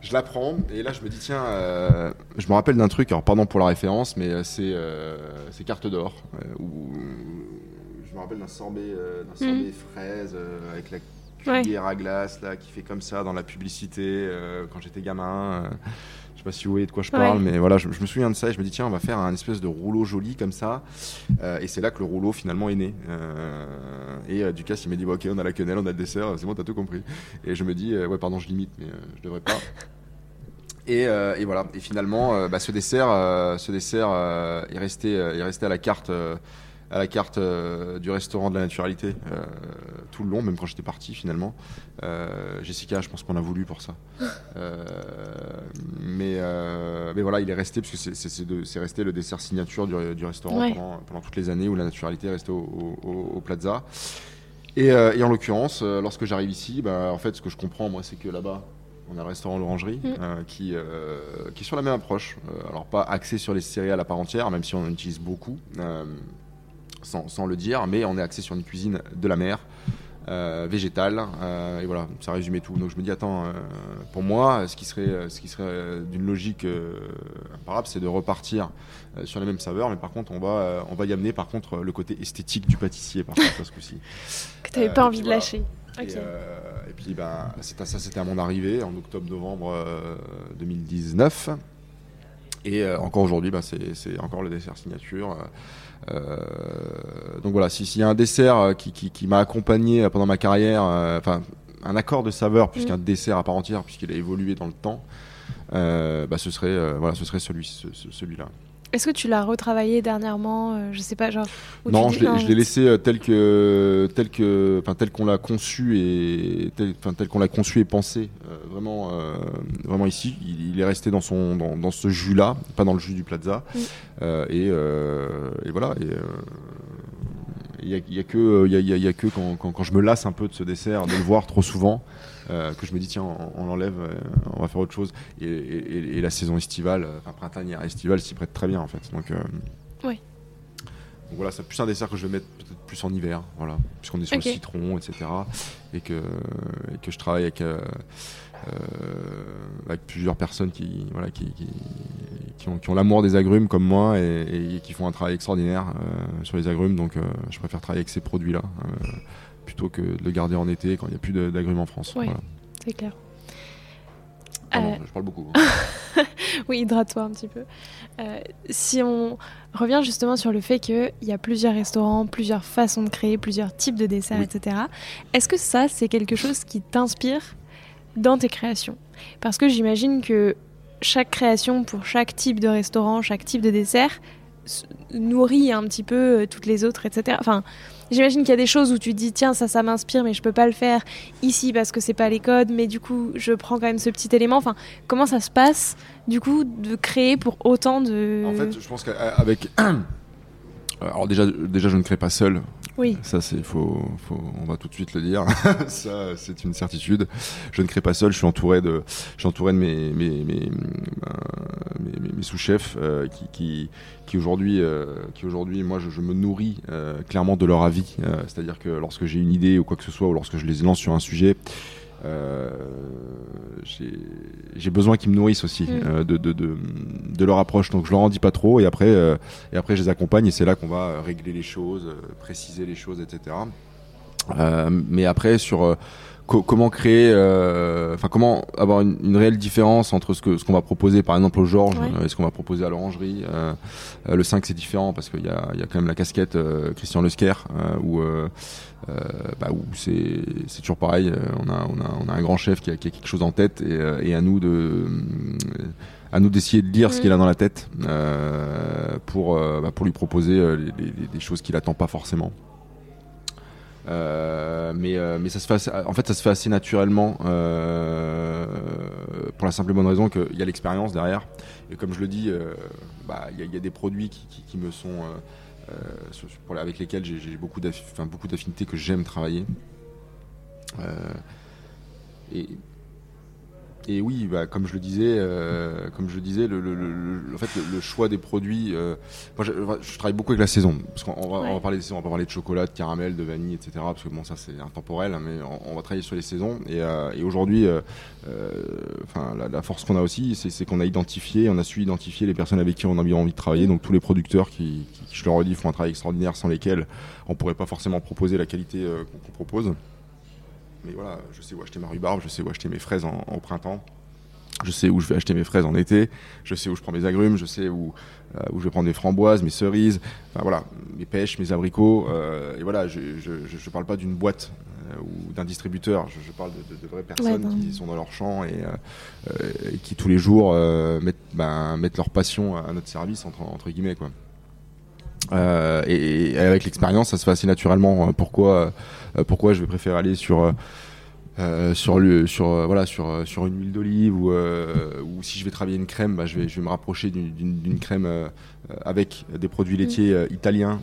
Je la prends et là je me dis tiens, euh, je me rappelle d'un truc. Alors pardon pour la référence, mais c'est euh, c'est carte d'or je me rappelle d'un sorbet, d'un sorbet fraise euh, avec la Ouais. cuillère à glace là qui fait comme ça dans la publicité euh, quand j'étais gamin. euh, je sais pas si vous voyez de quoi je parle, Ouais. mais voilà, je, je me souviens de ça et je me dis tiens, on va faire un espèce de rouleau joli comme ça. Euh, et c'est là que le rouleau finalement est né. Euh, et Ducasse il m'a dit bah, ok, on a la quenelle, on a le dessert, c'est bon, t'as tout compris. Et je me dis ouais, pardon, je limite, mais je devrais pas. [LAUGHS] Et, euh, et voilà. Et finalement, euh, bah, ce dessert, euh, ce dessert est resté, est resté à la carte, à la carte euh, du restaurant de la naturalité euh, tout le long, même quand j'étais parti finalement. Euh, Jessica, je pense qu'on a voulu pour ça. [LAUGHS] Mais, mais voilà, il est resté parce que c'est- resté le dessert signature du, du restaurant Ouais. pendant, pendant toutes les années où la naturalité est restée au, au- au Plaza. Et, euh, et en l'occurrence, euh, lorsque j'arrive ici, bah, en fait, ce que je comprends, moi, c'est que là-bas, on a le restaurant L'Orangerie Mm. euh, qui, qui est sur la même approche. Alors, pas axé sur les céréales à part entière, même si on en utilise beaucoup, sans, sans le dire, mais on est axé sur une cuisine de la mer. euh, végétale euh, et voilà ça résumait tout donc je me dis attends euh, pour moi ce qui serait ce qui serait d'une logique imparable c'est de repartir sur les mêmes saveurs mais par contre on va on va y amener par contre le côté esthétique du pâtissier par contre ce coup-ci [LAUGHS] Que t'avais Euh, pas envie de voilà. lâcher. Et, euh, et puis à- ça c'était à mon arrivée en octobre-novembre euh, 2019. Et encore aujourd'hui, c'est c'est encore le dessert signature. Euh, donc voilà, si- s'il y a un dessert euh, qui, qui- qui m'a accompagné euh, pendant ma carrière, enfin un accord de saveur plus qu'un dessert à part entière, puisqu'il a évolué dans le temps, bah, ce serait, voilà, ce serait celui, celui-là. Est-ce que tu l'as retravaillé dernièrement euh, Je sais pas, genre. Non, je l'ai laissé euh, tel que tel que, enfin tel qu'on l'a conçu et tel, tel qu'on l'a conçu et pensé. Euh, vraiment, vraiment ici, il, est resté dans son dans, ce jus là, pas dans le jus du Plaza. Et, et, voilà. Et, il y a, y a, que, y a, y a que quand, quand, quand, je me lasse un peu de ce dessert, de le voir trop souvent, euh, que je me dis tiens on, l'enlève, euh, on va faire autre chose. Et, la saison estivale, euh, enfin printanière estivale s'y prête très bien en fait. Donc, oui. Donc voilà, c'est plus un dessert que je vais mettre peut-être plus en hiver, voilà, puisqu'on est sur le citron, etc. Et que, et que je travaille avec, avec plusieurs personnes qui, voilà, qui, qui, ont, qui ont l'amour des agrumes comme moi et, qui font un travail extraordinaire sur les agrumes. Donc je préfère travailler avec ces produits-là plutôt que de le garder en été quand il n'y a plus d'agrumes en France. Oui, c'est clair. Euh, je parle beaucoup. Hein. [LAUGHS] oui, hydrate-toi un petit peu. Euh, si on revient justement sur le fait qu'il y a plusieurs restaurants, plusieurs façons de créer, plusieurs types de desserts, etc., est-ce que ça, c'est quelque chose qui t'inspire dans tes créations? Parce que j'imagine que chaque création pour chaque type de restaurant, chaque type de dessert, nourrit un petit peu euh, toutes les autres, etc. Enfin, J'imagine qu'il y a des choses où tu dis tiens ça ça m'inspire mais je peux pas le faire ici parce que c'est pas les codes mais du coup je prends quand même ce petit élément. Enfin comment ça se passe du coup de créer pour autant de. En fait je pense qu'avec [COUGHS] alors déjà déjà je ne crée pas seul. Ça, c'est faut, on va tout de suite le dire. [LAUGHS] ça, c'est une certitude. Je ne crée pas seul. Je suis entouré de, je suis entouré de mes, mes, mes, mes, sous-chefs euh, qui, qui, qui aujourd'hui, euh, qui aujourd'hui, moi, je, me nourris euh, clairement de leur avis. C'est-à-dire que lorsque j'ai une idée ou quoi que ce soit, ou lorsque je les lance sur un sujet, euh, j'ai besoin qu'ils me nourrissent aussi mm. euh, de, de, de, de, leur approche. Donc je leur en dis pas trop et après, euh, et après je les accompagne et c'est là qu'on va régler les choses, préciser les choses, etc. mais après sur comment créer, enfin comment avoir une, réelle différence entre ce que ce qu'on va proposer par exemple au Georges et ce qu'on va proposer à l'orangerie. le 5 c'est différent parce qu'il y a, y a quand même la casquette Christian Lesker où euh, bah, où c'est toujours pareil. Euh, on a, on, a, on a un grand chef qui a, qui a quelque chose en tête et, euh, et à nous de à nous d'essayer de lire ce qu'il a dans la tête euh, pour, bah, pour lui proposer des choses qu'il attend pas forcément. Euh, mais, mais ça se fait en fait ça se fait assez naturellement euh, pour la simple et bonne raison qu'il y a l'expérience derrière et comme je le dis bah, il y, a des produits qui, me sont euh, avec lesquels j'ai beaucoup d'affinités que j'aime travailler. Euh, et, et oui, bah, comme je le disais, euh, comme je le disais, le, en fait, le, choix des produits. Euh, moi, je, travaille beaucoup avec la saison, parce qu'on va, on va, parler des saisons, on va parler de chocolat, de caramel, de vanille, etc. Parce que bon, ça c'est intemporel, hein, mais on, va travailler sur les saisons. Et, euh, et aujourd'hui, enfin, la, force qu'on a aussi, c'est qu'on a identifié, on a su identifier les personnes avec qui on a envie de travailler. Donc tous les producteurs qui, qui, je le redis, font un travail extraordinaire, sans lesquels on pourrait pas forcément proposer la qualité qu'on propose. Mais voilà, je sais où acheter ma rhubarbe, je sais où acheter mes fraises en, printemps. Je sais où je vais acheter mes fraises en été, je sais où je prends mes agrumes, je sais où, euh, où je vais prendre mes framboises, mes cerises, enfin voilà, mes pêches, mes abricots. Euh, et voilà, je ne parle pas d'une boîte euh, ou d'un distributeur, je, parle de, vraies personnes qui sont dans leur champ et, qui tous les jours mettent, ben, mettent, leur passion à notre service, entre, entre guillemets. Quoi. Euh, et, avec l'expérience, ça se fait assez naturellement. Pourquoi, euh, pourquoi je vais préférer aller sur euh, sur le sur voilà sur sur une huile d'olive ou, ou si je vais travailler une crème bah, je vais je vais me rapprocher d'une crème avec des produits mm. laitiers italiens.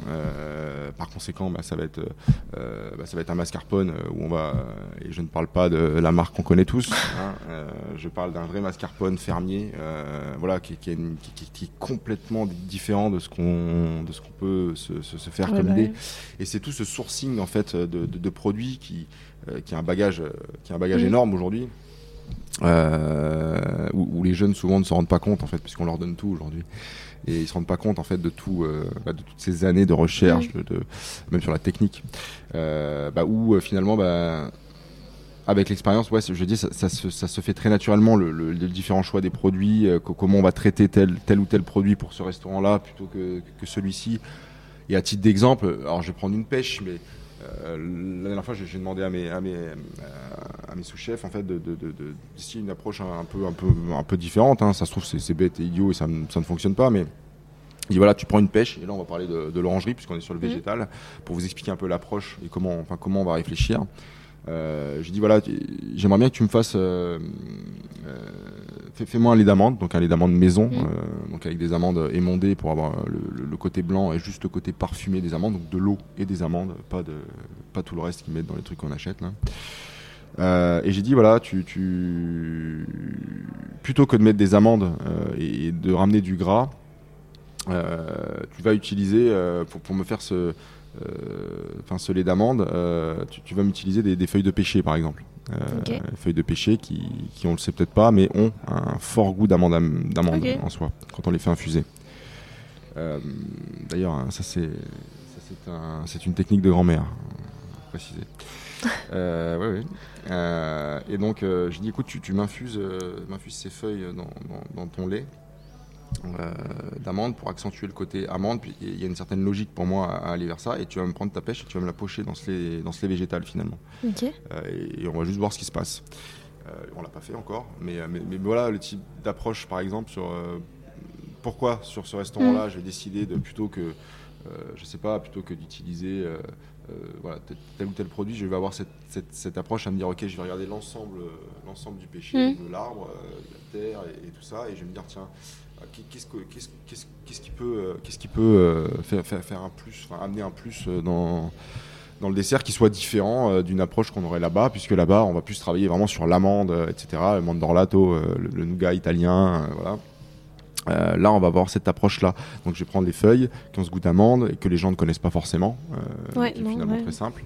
Par conséquent bah, ça va être bah, ça va être un mascarpone où on va et je ne parle pas de la marque qu'on connaît tous hein, je parle d'un vrai mascarpone fermier voilà qui, qui, est qui, est complètement différent de ce qu'on de ce qu'on peut se, se, faire comme idée. et c'est tout ce sourcing en fait de, de produits qui euh, qui a un bagage, euh, qui a un bagage mm. énorme aujourd'hui. Euh, où, les jeunes souvent ne se rendent pas compte en fait puisqu'on leur donne tout aujourd'hui et ils se rendent pas compte en fait de tout bah, de toutes ces années de recherche mm. de, même sur la technique bah, où finalement bah, avec l'expérience ouais je dis ça, ça, se, ça, se, fait très naturellement le, le, différent choix des produits comment on va traiter tel tel ou tel produit pour ce restaurant là plutôt que, que celui-ci et à titre d'exemple alors je vais prendre une pêche mais la dernière fois, j'ai demandé à mes, à mes, à mes sous-chefs en fait, de, de, une approche un, peu, un, peu, un peu différente. Hein. Ça se trouve, c'est bête et idiot et ça, ça ne fonctionne pas, mais il dit voilà, tu prends une pêche, et là on va parler de, l'orangerie puisqu'on est sur le mmh. végétal, pour vous expliquer un peu l'approche et comment, enfin, comment on va réfléchir. Euh, j'ai dit voilà, j'aimerais bien que tu me fasses, euh, euh, fais-moi un lait d'amande, donc un lait d'amande maison, mmh. donc avec des amandes émondées pour avoir le, côté blanc et juste le côté parfumé des amandes, donc de l'eau et des amandes, pas de, pas tout le reste qu'ils mettent dans les trucs qu'on achète là. et j'ai dit voilà, tu, tu, plutôt que de mettre des amandes et de ramener du gras, euh, tu vas utiliser euh, pour, me faire ce, euh, ce lait d'amande, tu, vas m'utiliser des, feuilles de pêcher par exemple. Feuilles de pêcher qui, qui, on le sait peut-être pas, mais ont un fort goût d'amande en soi quand on les fait infuser. D'ailleurs, hein, ça c'est c'est une technique de grand-mère, préciser. [LAUGHS] ouais, ouais. et donc, je dis, écoute, tu, tu m'infuses ces feuilles dans, ton lait. Euh, d'amande pour accentuer le côté amande. Puis il y a une certaine logique pour moi à, aller vers ça. Et tu vas me prendre ta pêche et tu vas me la pocher dans ce lait, dans ce lait végétal finalement. Euh, et, on va juste voir ce qui se passe. Euh, on l'a pas fait encore, mais, mais, voilà le type d'approche par exemple sur pourquoi sur ce restaurant-là mm. j'ai décidé de plutôt que je sais pas plutôt que d'utiliser voilà, tel ou tel produit, je vais avoir cette, cette, approche à me dire ok, je vais regarder l'ensemble, l'ensemble du péché, mm. de l'arbre, de la terre et, tout ça, et je vais me dire tiens, qu'est-ce qui peut, qu'est-ce qui peut euh, euh, faire, faire, un plus, amener un plus euh, dans, dans le dessert qui soit différent d'une approche qu'on aurait là-bas, puisque là-bas, on va plus travailler vraiment sur l'amande, etc., l'amande d'orlato, le, le, nougat italien, voilà. Euh, là, on va avoir cette approche-là. Donc, je vais prendre les feuilles qui ont ce goût d'amande et que les gens ne connaissent pas forcément, euh, qui est finalement très simple.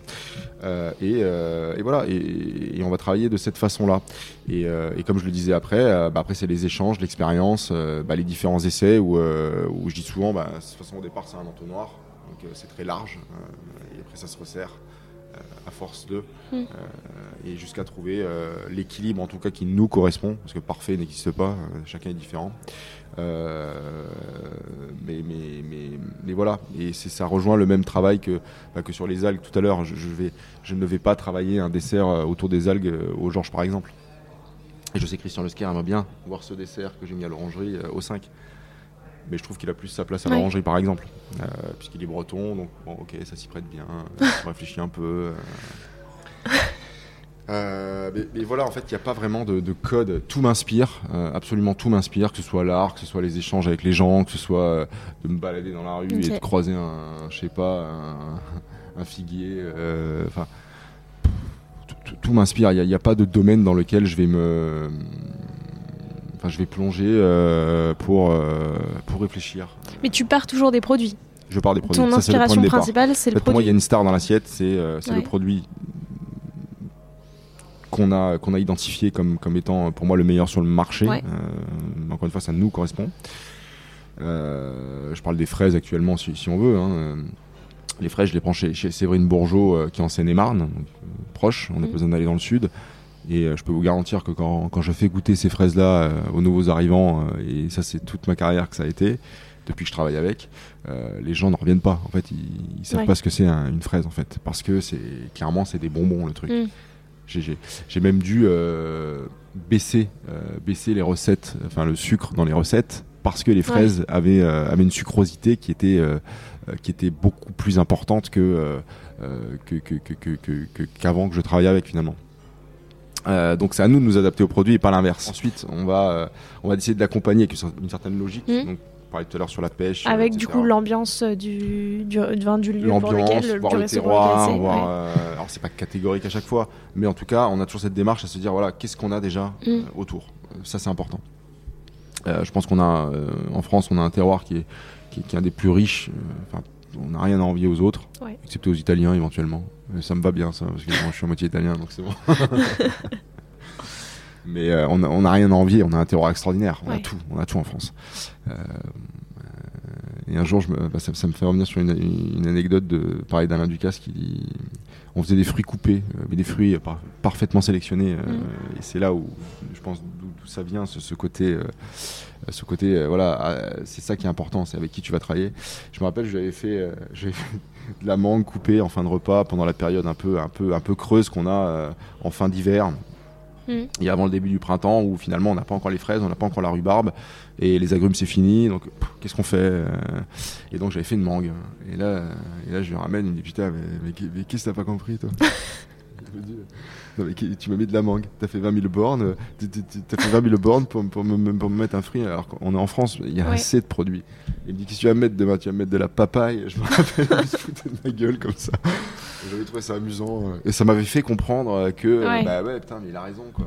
Euh, et, voilà, et, on va travailler de cette façon-là. Et, comme je le disais après, bah, après c'est les échanges, l'expérience, bah, les différents essais où, où je dis souvent, bah, de toute façon au départ c'est un entonnoir, donc c'est très large, et après ça se resserre à force de, hmm. et jusqu'à trouver l'équilibre en tout cas qui nous correspond, parce que parfait n'existe pas, chacun est différent. Euh, mais, mais, mais, mais, voilà, et ça rejoint le même travail que, bah, que sur les algues tout à l'heure. Je, vais, je ne vais pas travailler un dessert euh, autour des algues euh, au Georges par exemple. Et je sais Christian Lesquer aimerait bien voir ce dessert que j'ai mis à l'orangerie au 5. Mais je trouve qu'il a plus sa place à l'orangerie par exemple, puisqu'il est breton, donc bon ok, ça s'y prête bien, je [LAUGHS] réfléchis un peu. Euh, mais, voilà, en fait, il n'y a pas vraiment de, code. Tout m'inspire, euh, absolument tout m'inspire, que ce soit l'art, que ce soit les échanges avec les gens, que ce soit euh, de me balader dans la rue et de croiser un, je sais pas, un, figuier. Enfin, tout, m'inspire. Il n'y a, pas de domaine dans lequel je vais me, enfin, je vais plonger pour pour réfléchir. Mais tu pars toujours des produits. Je pars des produits. Ton inspiration principale, c'est le produit. Pour moi, il y a une star dans l'assiette, c'est le produit qu'on a, qu'on a identifié comme, comme étant pour moi le meilleur sur le marché. Euh, encore une fois, ça nous correspond. Euh, je parle des fraises actuellement si, si on veut. Hein. Les fraises, je les prends chez, Séverine Bourgeot euh, qui est en Seine-et-Marne, proche, on n'a pas besoin d'aller dans le sud. Et je peux vous garantir que quand, quand je fais goûter ces fraises-là aux nouveaux arrivants, et ça c'est toute ma carrière que ça a été, depuis que je travaille avec, les gens ne reviennent pas. En fait, ils, ne savent pas ce que c'est une fraise en fait, parce que c'est clairement c'est des bonbons le truc. Mm. J'ai même dû euh, baisser, euh, baisser les recettes, enfin le sucre dans les recettes, parce que les fraises avaient, euh, avaient, une sucrosité qui était, qui était beaucoup plus importante que qu'avant que, que, je travaillais avec finalement. donc c'est à nous de nous adapter au produit et pas l'inverse. Ensuite, on va, on va essayer de l'accompagner avec une, certaine logique. Mmh parlait tout à l'heure sur la pêche. Avec du coup l'ambiance du, du, du, lieu pour lequel voir le terroir, voir, euh, alors c'est pas catégorique à chaque fois, mais en tout cas on a toujours cette démarche à se dire voilà qu'est-ce qu'on a déjà mm. euh, autour? Ça c'est important. Euh, je pense qu'on a en France on a un terroir qui est, qui est, un des plus riches. on n'a rien à envier aux autres, excepté aux Italiens éventuellement. ça me va bien ça parce que moi je suis à moitié italien donc c'est bon. [LAUGHS] Mais on n'a rien à envier, on a un terroir extraordinaire, on a tout, on a tout en France. Euh, Et un jour, je me, bah, ça, ça me fait revenir sur une, une anecdote de pareil d'Alain Ducasse qui dit on faisait des fruits coupés, euh, mais des fruits euh, par- parfaitement sélectionnés. euh, Mm. Et c'est là où je pense d'où ça vient, ce, ce côté, euh, ce côté, euh, voilà, euh, c'est ça qui est important, c'est avec qui tu vas travailler. Je me rappelle, j'avais fait, euh, [LAUGHS] j'avais fait de la mangue coupée en fin de repas pendant la période un peu, un peu, un peu creuse qu'on a euh, en fin d'hiver Et avant le début du printemps où finalement on n'a pas encore les fraises, on n'a pas encore la rhubarbe et les agrumes c'est fini. Donc qu'est-ce qu'on fait euh? Et donc j'avais fait une mangue. Et là, et là je lui ramène, il me dit putain mais, mais, qu'est- mais qu'est-ce que t'as pas compris toi? [LAUGHS] non, mais tu m'as mis de la mangue, t'as fait 20 000 bornes, euh, t'as fait 20 000 bornes pour, pour, me, pour me mettre un fruit alors qu'on est en France, il y a Ouais. assez de produits. Il me dit qu'est-ce que tu vas me mettre demain? Tu vas me mettre de la papaye Je me rappelle, il se foutait de ma gueule comme ça. J'avais trouvé ça amusant euh, et ça m'avait fait comprendre euh, que Ouais. bah ouais putain mais il a raison quoi.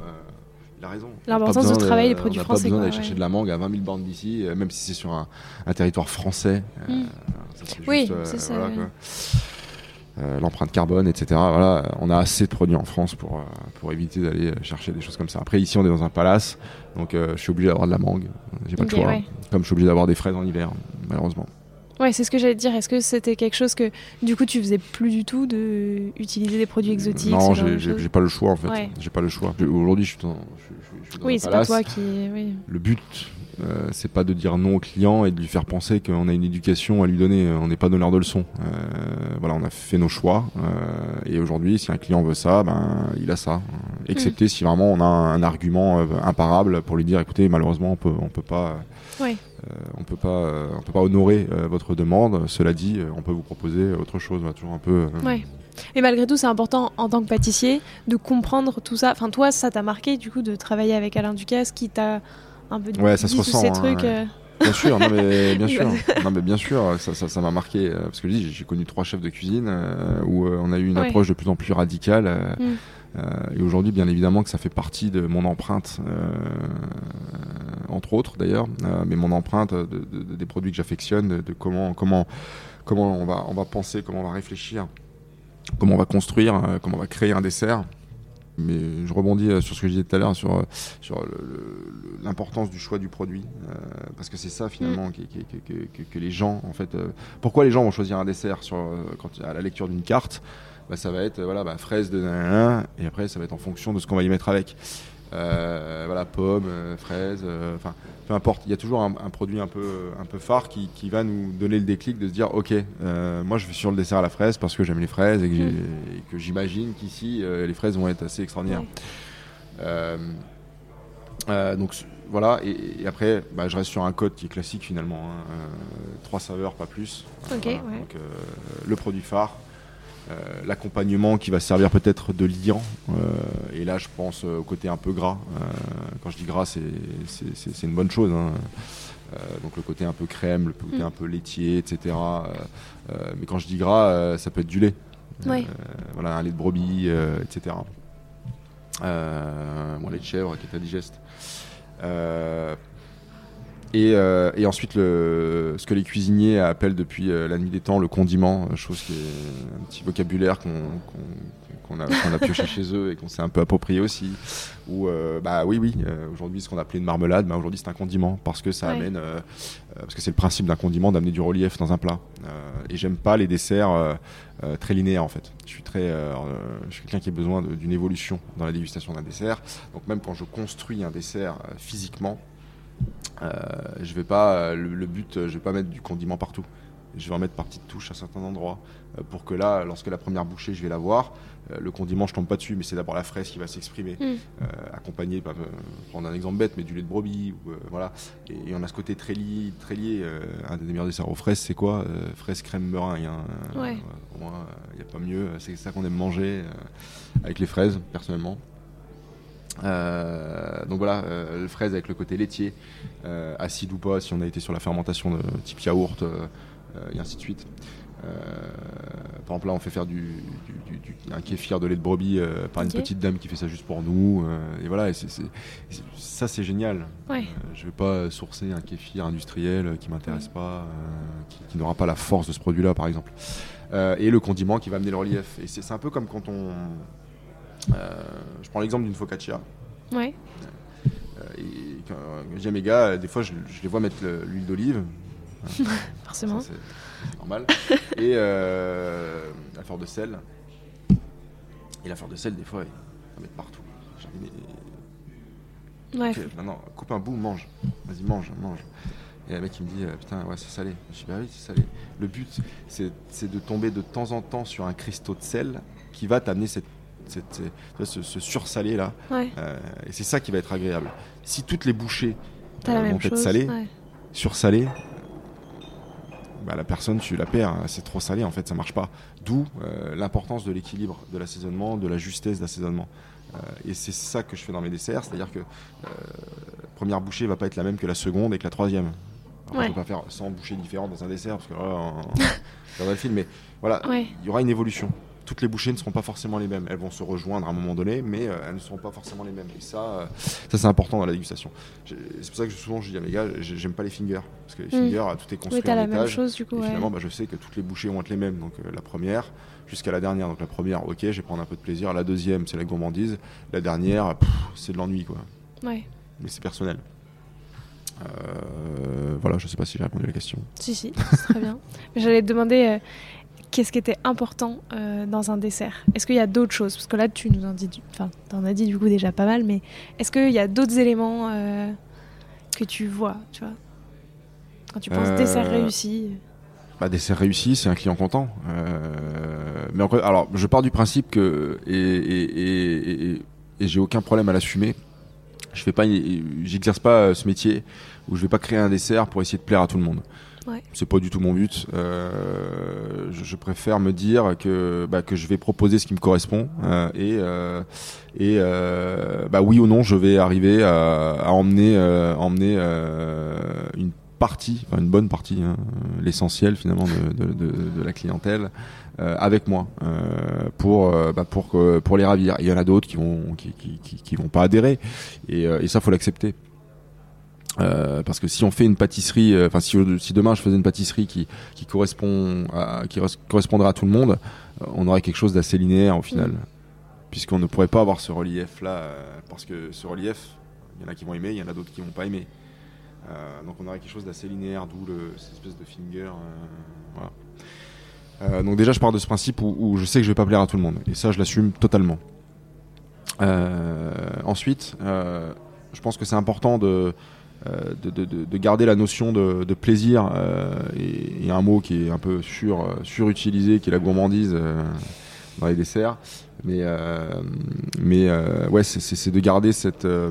Il a raison. L'importance On de travailler les produits on n'a français, pas besoin d'aller ouais. chercher de la mangue à 20 000 bornes d'ici, euh, même si c'est sur un, un territoire français. euh, Mm. ça, Oui, euh, c'est ça, voilà, oui. Euh, L'empreinte carbone, etc. Voilà, on a assez de produits en France pour, euh, pour éviter d'aller chercher des choses comme ça. Après, ici, on est dans un palace, donc euh, je suis obligé d'avoir de la mangue. J'ai pas Ok, le choix. ouais. Comme je suis obligé d'avoir des fraises en hiver, malheureusement. Ouais, c'est ce que j'allais te dire. Est-ce que c'était quelque chose que, du coup, tu faisais plus du tout de utiliser des produits exotiques Non, j'ai- pas le choix en fait. Ouais. J'ai pas le choix. Aujourd'hui, je suis dans, je, je- je suis dans Oui, c'est pas toi qui. Oui. Le but, euh, c'est pas de dire non au client et de lui faire penser qu'on a une éducation à lui donner. On n'est pas donneur de leçons. Euh, voilà, on a fait nos choix. euh, et aujourd'hui, si un client veut ça, ben, il a ça. Excepté si vraiment on a un, argument euh, imparable pour lui dire, écoutez, malheureusement, on peut, on peut pas. Euh, on peut pas, euh, on peut pas honorer euh, votre demande. Cela dit, euh, on peut vous proposer autre chose. Voilà, toujours un peu. euh. Et malgré tout, c'est important en tant que pâtissier de comprendre tout ça. Enfin, toi, ça t'a marqué du coup de travailler avec Alain Ducasse qui t'a un peu Ouais, ça se ressent, ces hein, trucs. ouais. euh, Bien sûr, non mais [LAUGHS] bien sûr, non mais bien sûr, ça ça ça m'a marqué euh, parce que j'ai connu trois chefs de cuisine euh, où euh, on a eu une Ouais. approche de plus en plus radicale Mm. et aujourd'hui bien évidemment que ça fait partie de mon empreinte entre autres d'ailleurs, mais mon empreinte de, de- de- des produits que j'affectionne, de, de comment comment comment on va on va penser, comment on va réfléchir, comment on va construire, comment on va créer un dessert. Mais je rebondis euh, sur ce que je disais tout à l'heure, sur, euh, sur l'importance du choix du produit. euh, parce que c'est ça finalement qui- que, que- que les gens, en fait. euh, pourquoi les gens vont choisir un dessert sur, euh, quand, à la lecture d'une carte bah, Ça va être voilà, bah, fraise de et après ça va être en fonction de ce qu'on va y mettre avec. Euh, voilà, pommes, euh, fraises, euh, enfin peu importe. Il y a toujours un, un produit un peu, un peu phare qui, qui va nous donner le déclic de se dire ok, moi je vais sur le dessert à la fraise parce que j'aime les fraises et que, que j'imagine qu'ici les fraises vont être assez extraordinaires. Ouais. Donc voilà, et, et après bah, je reste sur un code qui est classique finalement, hein, euh, trois saveurs pas plus. Ok, Voilà. ouais. Donc, euh, le produit phare, euh, l'accompagnement qui va servir peut-être de liant, euh, et là je pense euh, au côté un peu gras. Quand je dis gras, c'est c'est- c'est- c'est une bonne chose. hein. Donc le côté un peu crème, le côté Mm. un peu laitier, etc. Mais quand je dis gras, ça peut être du lait. Voilà, un lait de brebis, etc. Euh, bon, lait de chèvre qui est à digeste. Euh, et, euh, et ensuite, le, ce que les cuisiniers appellent depuis euh, la nuit des temps le condiment, euh, chose qui est un petit vocabulaire qu'on a, qu'on a pioché [LAUGHS] chez eux et qu'on s'est un peu approprié aussi. Ou bah oui, oui, aujourd'hui ce qu'on appelait une marmelade, bah, aujourd'hui c'est un condiment parce que ça Ouais. amène, parce que c'est le principe d'un condiment d'amener du relief dans un plat. Et j'aime pas les desserts très linéaires en fait. Je suis très, je suis quelqu'un qui a besoin d'une évolution dans la dégustation d'un dessert. Donc même quand je construis un dessert physiquement, je vais pas, euh, le, le but, euh, je vais pas mettre du condiment partout. Je vais en mettre par petites touches à certains endroits euh, pour que là, lorsque la première bouchée, je vais la voir, euh, le condiment, je tombe pas dessus, mais c'est d'abord la fraise qui va s'exprimer, Mm. euh, accompagné, par, euh, prendre un exemple bête, mais du lait de brebis, ou, euh, voilà. Et, et on a ce côté très lié, très lié euh, un des meilleurs desserts aux fraises, c'est quoi Euh, Fraise crème meringue. hein. Euh, Ouais. Pour moi, il n'y a pas mieux. C'est ça qu'on aime manger euh, avec les fraises, personnellement. Euh, donc voilà, euh, le fraise avec le côté laitier, euh, acide ou pas, si on a été sur la fermentation de type yaourt, et ainsi de suite. Par exemple, là, on fait faire du, du- du- du- un kéfir de lait de brebis par une petite dame qui fait ça juste pour nous. et voilà, et ça, c'est génial. Ouais. Je vais pas sourcer un kéfir industriel qui m'intéresse pas, euh, qui, qui n'aura pas la force de ce produit-là, par exemple. Et le condiment qui va amener le relief. Et c'est un peu comme quand on. Euh, je prends l'exemple d'une focaccia. Ouais. Euh, et quand j'ai mes gars, euh, des fois je, je les vois mettre le- l'huile d'olive. [LAUGHS] Forcément. C'est normal. et la fleur de sel. Et la fleur de sel, des fois, il faut mettre partout. Ouais. Ok, maintenant, coupe un bout, mange. Vas-y, mange, mange. Et le mec, il me dit, putain, ouais, c'est salé. Je dis, bah oui, c'est salé. Le but, c'est c'est de tomber de temps en temps sur un cristaux de sel qui va t'amener cette, cette- ce, ce sursalé là. Ouais. Euh, et c'est ça qui va être agréable. Si toutes les bouchées euh, la vont être salées, ouais. sursalé, bah, la personne, tu la perds. C'est trop salé, en fait, ça marche pas. D'où euh, l'importance de l'équilibre de l'assaisonnement, de la justesse d'assaisonnement. Euh, et c'est ça que je fais dans mes desserts, c'est-à-dire que euh, première bouchée va pas être la même que la seconde et que la troisième. Alors, Ouais. On peut pas faire 100 bouchées différentes dans un dessert, parce que là, on, [LAUGHS] on va le film, mais voilà, Ouais. il y aura une évolution. Toutes les bouchées ne seront pas forcément les mêmes. Elles vont se rejoindre à un moment donné, mais euh, elles ne seront pas forcément les mêmes. Et ça, euh, ça c'est important dans la dégustation. C'est pour ça que souvent je dis à mes gars, j'ai- j'aime pas les fingers. Parce que les Mm. fingers, tout est construit Oui, en la même chose du coup. Et ouais. finalement, bah, je sais que toutes les bouchées vont être les mêmes. Donc euh, la première jusqu'à la dernière. Donc la première, ok, je vais prendre un peu de plaisir. La deuxième, c'est la gourmandise. La dernière, c'est de l'ennui, quoi. Ouais. Mais c'est personnel. Euh, voilà, je sais pas si j'ai répondu à la question. Si, si, c'est très bien. J'allais te demander euh, qu'est-ce qui était important euh, dans un dessert? Est-ce qu'il y a d'autres choses? Parce que là, tu nous en dis, du... enfin, t'en as dit du coup déjà pas mal, mais est-ce qu'il y a d'autres éléments euh, que tu vois, tu vois? Quand tu penses Euh, dessert réussi. Bah, dessert réussi, c'est un client content. Mais encore, alors, je pars du principe que et, et, et, et- j'ai aucun problème à l'assumer. Je fais pas, j'exerce pas ce métier où je vais pas créer un dessert pour essayer de plaire à tout le monde. C'est pas du tout mon but. Euh, je, préfère me dire que bah, que je vais proposer ce qui me correspond euh, et euh, et bah oui ou non, je vais arriver à, emmener emmener une partie, enfin une bonne partie, hein, l'essentiel finalement de, la clientèle avec moi pour bah, pour pour les ravir. Il y en a d'autres qui vont qui, qui, qui, vont pas adhérer et, et ça faut l'accepter. Euh, parce que si on fait une pâtisserie, euh, enfin si, si demain je faisais une pâtisserie qui qui correspond à, qui res- correspondrait à tout le monde, euh, on aurait quelque chose d'assez linéaire au final, Mm. puisqu'on ne pourrait pas avoir ce relief là, parce que ce relief, il y en a qui vont aimer, il y en a d'autres qui vont pas aimer. Donc on aurait quelque chose d'assez linéaire, d'où cette espèce de finger. voilà. Donc déjà je pars de ce principe où, où je sais que je vais pas plaire à tout le monde, et ça je l'assume totalement. Ensuite, je pense que c'est important de, de, de- de- de garder la notion de, de plaisir. euh, et un mot qui est un peu sur, euh, surutilisé, qui est la gourmandise euh, dans les desserts. Mais, euh, mais euh, ouais, c'est- de garder cette, euh,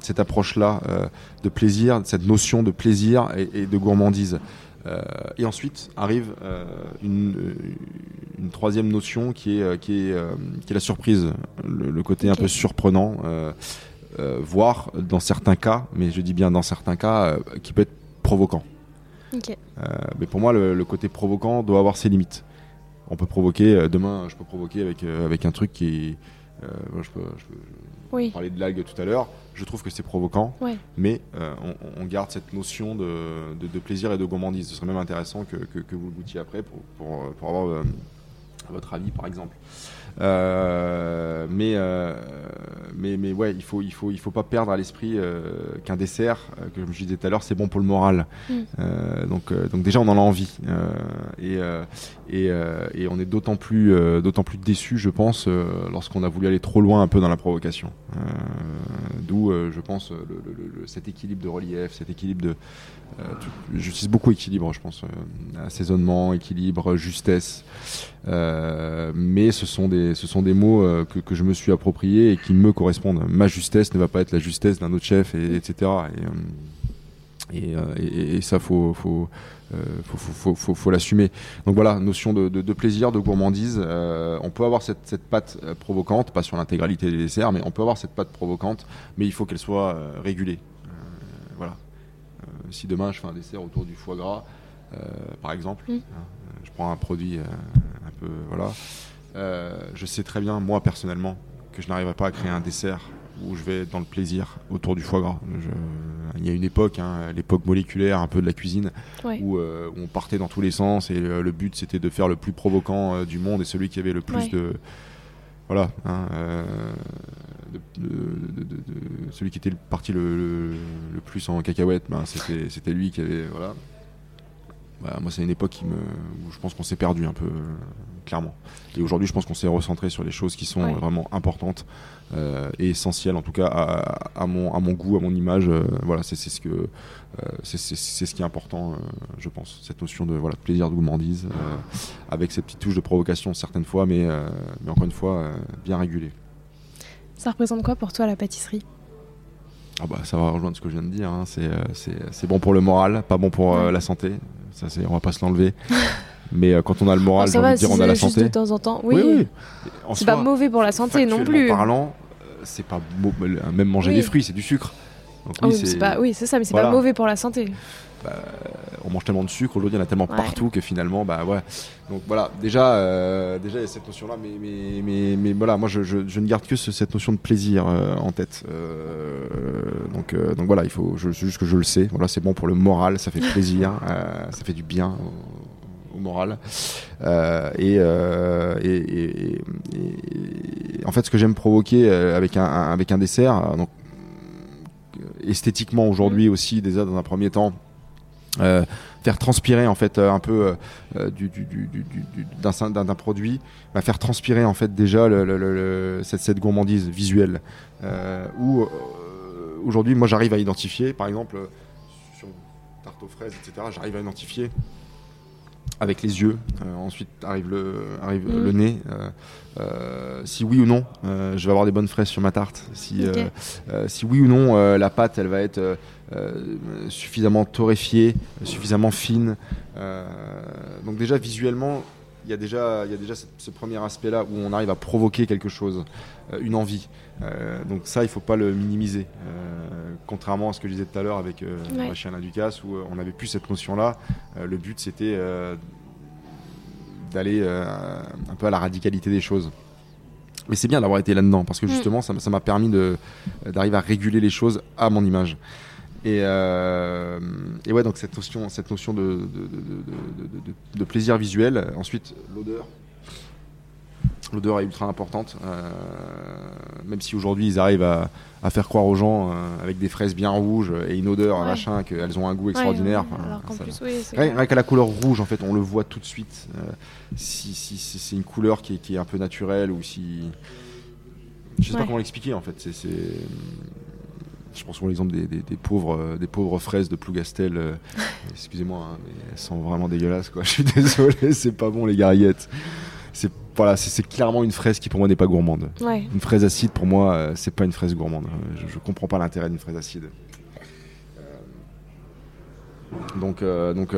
cette approche-là euh, de plaisir, cette notion de plaisir et, et de gourmandise. Euh, et ensuite arrive euh, une, une troisième notion qui est, euh, qui est, euh, qui est la surprise, le, le côté un peu surprenant. Euh, voire dans certains cas, mais je dis bien dans certains cas, euh, qui peut être provoquant. Euh, mais pour moi, le, le côté provoquant doit avoir ses limites. On peut provoquer, demain, je peux provoquer avec, avec un truc qui est. je peux, je peux Oui. parler de l'algue tout à l'heure. Je trouve que c'est provoquant, Ouais. mais euh, on, on garde cette notion de, de- de plaisir et de gourmandise. Ce serait même intéressant que, que- que vous le goûtiez après pour, pour, pour avoir euh, votre avis, par exemple. Euh, mais, euh, mais, mais ouais, il faut, il faut, il faut pas perdre à l'esprit euh, qu'un dessert, que comme je disais tout à l'heure, c'est bon pour le moral. Mm. Donc, donc déjà, on en a envie. Et, et, et on est d'autant plus, d'autant plus déçu, je pense, lorsqu'on a voulu aller trop loin un peu dans la provocation. D'où, je pense, le, le- le- cet équilibre de relief, cet équilibre de. J'utilise beaucoup équilibre, je pense. assaisonnement, équilibre, justesse. Euh, mais ce sont des, ce sont des mots euh, que, que je me suis appropriés et qui me correspondent. Ma justesse ne va pas être la justesse d'un autre chef, et, etc. Et, euh, et, et- et ça, faut, faut, euh, faut, faut, faut, faut- l'assumer. Donc voilà, notion de, de- de plaisir, de gourmandise. Euh, on peut avoir cette, cette pâte provocante, pas sur l'intégralité des desserts, mais on peut avoir cette pâte provocante, mais il faut qu'elle soit euh, régulée. Voilà. Si demain je fais un dessert autour du foie gras, par exemple, hein, je prends un produit peu, voilà. Euh, je sais très bien, moi personnellement, que je n'arriverai pas à créer un dessert où je vais dans le plaisir autour du foie gras. Je- Il y a une époque, hein, l'époque moléculaire un peu de la cuisine, Ouais. où, euh, où on partait dans tous les sens et euh, le but c'était de faire le plus provoquant euh, du monde et celui qui avait le plus Ouais. de voilà hein, de- de- de- de- de- celui qui était parti le, le- le plus en cacahuète ben, c'était c'était lui qui avait voilà moi, c'est une époque qui me, où je pense qu'on s'est perdu un peu, clairement. Et aujourd'hui, je pense qu'on s'est recentré sur les choses qui sont vraiment importantes et essentielles, en tout cas à, mon, à mon goût, à mon image. voilà, c'est ce que c'est ce qui est important, je pense. Cette notion de voilà, plaisir, de gourmandise, avec ces petites touches de provocation certaines fois, mais, mais encore une fois, bien régulées. Ça représente quoi pour toi la pâtisserie? Ah bah, ça va rejoindre ce que je viens de dire. Hein. Euh, c'est bon pour le moral, pas bon pour euh, la santé. Ça, on va pas se l'enlever. [LAUGHS] Mais euh, quand on a le moral, j'ai envie de dire on a la santé. de temps en temps. Oui, C'est pas mauvais pour la santé non plus. parlant, c'est pas même manger des fruits, c'est du sucre. Ah oui, c'est ça, mais c'est pas mauvais pour la santé. Bah, on mange tellement de sucre aujourd'hui, il y en a tellement partout que finalement, bah ouais. Donc voilà, déjà, euh, déjà il y a cette notion-là, mais, mais, mais, mais, voilà, moi je, je, ne garde que cette notion de plaisir euh, en tête. Euh, donc, donc voilà, il faut je, juste que je le sais. Voilà, c'est bon pour le moral, ça fait plaisir, [LAUGHS] ça fait du bien au, moral. Et, et, et, en fait, ce que j'aime provoquer avec un, avec un dessert, donc esthétiquement aujourd'hui mmh. aussi, déjà dans un premier temps euh, faire transpirer en fait euh, un peu euh, du, d'un, produit, va faire transpirer en fait déjà le, cette, cette, gourmandise visuelle. où aujourd'hui, moi j'arrive à identifier, par exemple, sur tarte aux fraises, etc., j'arrive à identifier avec les yeux. ensuite arrive le, arrive mm. le nez. si oui ou non, je vais avoir des bonnes fraises sur ma tarte. Si, si oui ou non, la pâte, elle va être euh, suffisamment torréfiée, suffisamment fine. Euh, donc déjà visuellement, il y a déjà, il y a déjà ce, premier aspect-là où on arrive à provoquer quelque chose, euh, une envie. donc ça, il ne faut pas le minimiser. contrairement à ce que je disais tout à l'heure avec ouais. chien Ducasse, où on n'avait plus cette notion-là. le but, c'était d'aller un peu à la radicalité des choses. Mais c'est bien d'avoir été là-dedans, parce que mm. justement, ça m'a permis d'arriver à réguler les choses à mon image. Et, euh, et, ouais, donc cette notion, cette notion de, de, de, plaisir visuel. Ensuite, l'odeur. L'odeur est ultra importante, euh, même si aujourd'hui ils arrivent à, à, faire croire aux gens euh, avec des fraises bien rouges et une odeur, machin, qu'elles ont un goût extraordinaire. rien, qu'à la couleur rouge, en fait, on le voit tout de suite. si, si, c'est une couleur qui est, qui est, un peu naturelle ou si. Je sais pas comment l'expliquer en fait. C'est je pense l'exemple des, des, pauvres, euh, des pauvres fraises de Plougastel. Euh, [LAUGHS] excusez-moi, hein, mais elles sont vraiment dégueulasses. Quoi. [LAUGHS] Je suis désolé, c'est pas bon les garillettes. C'est voilà, c'est clairement une fraise qui pour moi n'est pas gourmande. Une fraise acide pour moi, euh, c'est pas une fraise gourmande. Je, je comprends pas l'intérêt d'une fraise acide. donc donc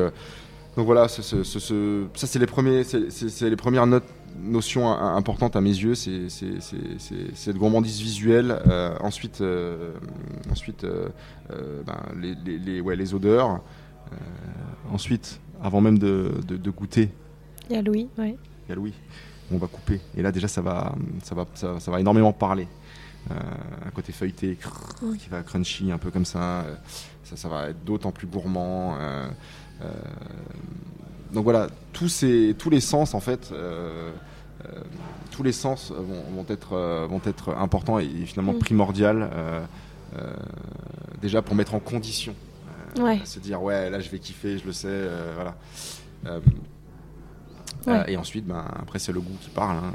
donc voilà, ça c'est les premiers, c'est les premières notes notion importante à mes yeux, c'est cette gourmandise visuelle. Euh, ensuite, euh, ensuite euh, ben, les, les, ouais, les, odeurs. ensuite, avant même de, de, goûter. Il y a Louis, ouais. Il y a Louis. On va couper. Et là, déjà, ça va, ça va, ça, va énormément parler. un côté feuilleté, qui va crunchy, un peu comme ça. Ça, ça va être d'autant plus gourmand donc voilà, tous, ces, tous les sens en fait, euh, euh, tous les sens vont, être, euh, vont être importants et, finalement mm. primordial déjà pour mettre en condition. Se dire ouais là je vais kiffer, je le sais, voilà. et ensuite, ben, après c'est le goût qui parle. Hein.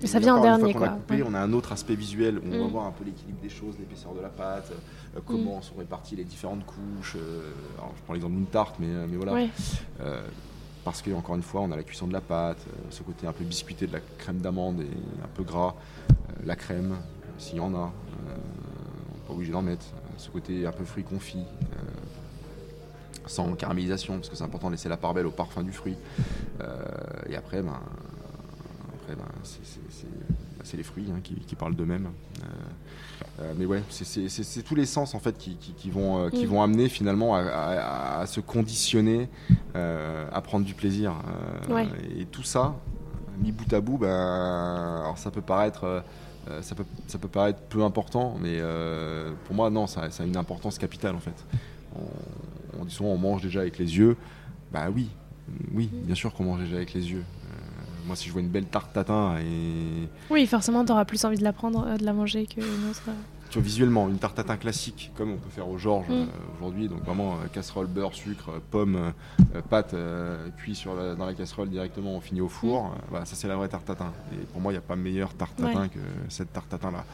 Et, ça vient en dernier. Quoi. On a un autre aspect visuel où on va mm. voir un peu l'équilibre des choses, l'épaisseur de la pâte, comment mm. sont réparties les différentes couches. Euh, je prends l'exemple d'une tarte, mais, euh, mais voilà. parce que encore une fois, on a la cuisson de la pâte, ce côté un peu biscuité de la crème d'amande et un peu gras, la crème, s'il y en a, pas obligé d'en mettre, ce côté un peu fruit confit sans caramélisation, parce que c'est important de laisser la part belle au parfum du fruit. et après, ben, après ben, c'est les fruits hein, qui, qui, parlent d'eux-mêmes. Euh, mais ouais, c'est tous les sens en fait qui, vont, euh, qui mm. vont amener finalement à, se conditionner, euh, à prendre du plaisir. Et tout ça, mis bout à bout, ben, alors ça peut paraître, ça peut, ça peut paraître peu important, mais pour moi non, ça, ça, a une importance capitale en fait. On, dit souvent on mange déjà avec les yeux. Bah oui, oui, bien sûr qu'on mange déjà avec les yeux. Moi, si je vois une belle tarte tatin et. Oui, forcément, tu auras plus envie de la prendre, euh, de la manger qu'une autre. tu vois, visuellement, une tarte tatin classique, comme on peut faire au Georges Mm. euh, aujourd'hui, donc vraiment euh, casserole, beurre, sucre, euh, pomme, euh, pâte, euh, cuit sur la- dans la casserole directement, on finit au four. Euh, voilà, ça c'est la vraie tarte tatin. Et pour moi, il n'y a pas meilleure tarte Ouais. tatin que cette tarte tatin là.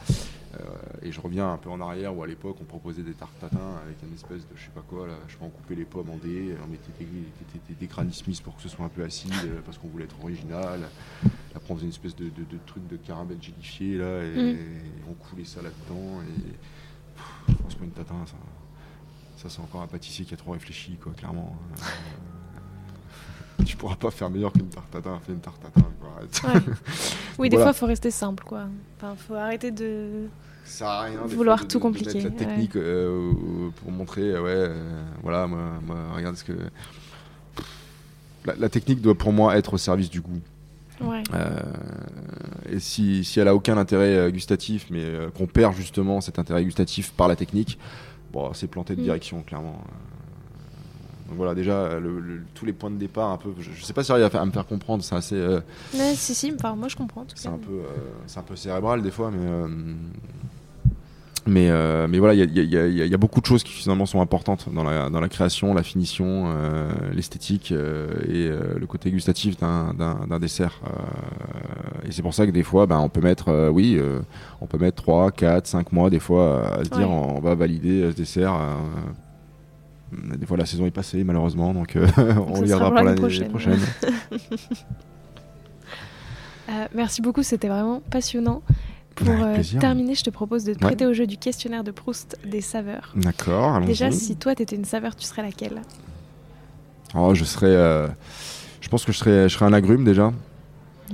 Et je reviens un peu en arrière où à l'époque on proposait des tartes tatin avec une espèce de je sais pas quoi là, je sais pas, on coupait les pommes en dés, on mettait des, des, des- des Granny Smith pour que ce soit un peu acide euh, parce qu'on voulait être original. Après on faisait une espèce de, de- de truc de caramel gélifié là et, Mm. et on coulait ça là-dedans et pff, pas une tatin ça. Ça c'est encore un pâtissier qui a trop réfléchi quoi clairement. [LAUGHS] Tu pourras pas faire meilleur qu'une tarte tatin, fais une tarte tatin. quoi. Ouais. Oui, des [LAUGHS] Voilà. fois, faut rester simple, quoi. Enfin, faut arrêter de. Ça rien Vouloir fois, de- tout de- compliquer, la ouais. technique euh, pour montrer, euh, ouais, euh, voilà, moi, moi, regarde ce que. La, la technique doit pour moi être au service du goût. Ouais. Euh, et si, si elle a aucun intérêt gustatif, mais qu'on perd justement cet intérêt gustatif par la technique, bon, c'est planté de Mm. direction, clairement. Euh, Donc voilà, déjà, le- le- tous les points de départ, un peu, je, je sais pas si j'arrive à, à me faire comprendre, c'est assez. euh, Ouais, si, si, enfin, moi, je comprends. c'est un peu euh, c'est un peu cérébral des fois mais euh, mais euh, mais voilà il y a, y y y beaucoup de choses qui finalement sont importantes dans la dans la création la finition euh, l'esthétique euh, et euh, le côté gustatif d'un dessert Euh, et c'est pour ça que des fois ben on peut mettre euh, oui euh, on peut mettre 3 4 5 mois des fois à se dire on va valider euh, ce dessert euh, des fois la saison est passée malheureusement donc euh, [LAUGHS] on Ça le sera gardera pour l'année prochaine. prochaine. [LAUGHS] Euh, merci beaucoup, c'était vraiment passionnant. Pour euh, plaisir. terminer, je te propose de te Ouais. prêter au jeu du questionnaire de Proust des saveurs. D'accord, allons-y. Déjà, si toi, t'étais une saveur, tu serais laquelle? Oh, je serais. euh, je pense que je serais, je serais un agrume déjà.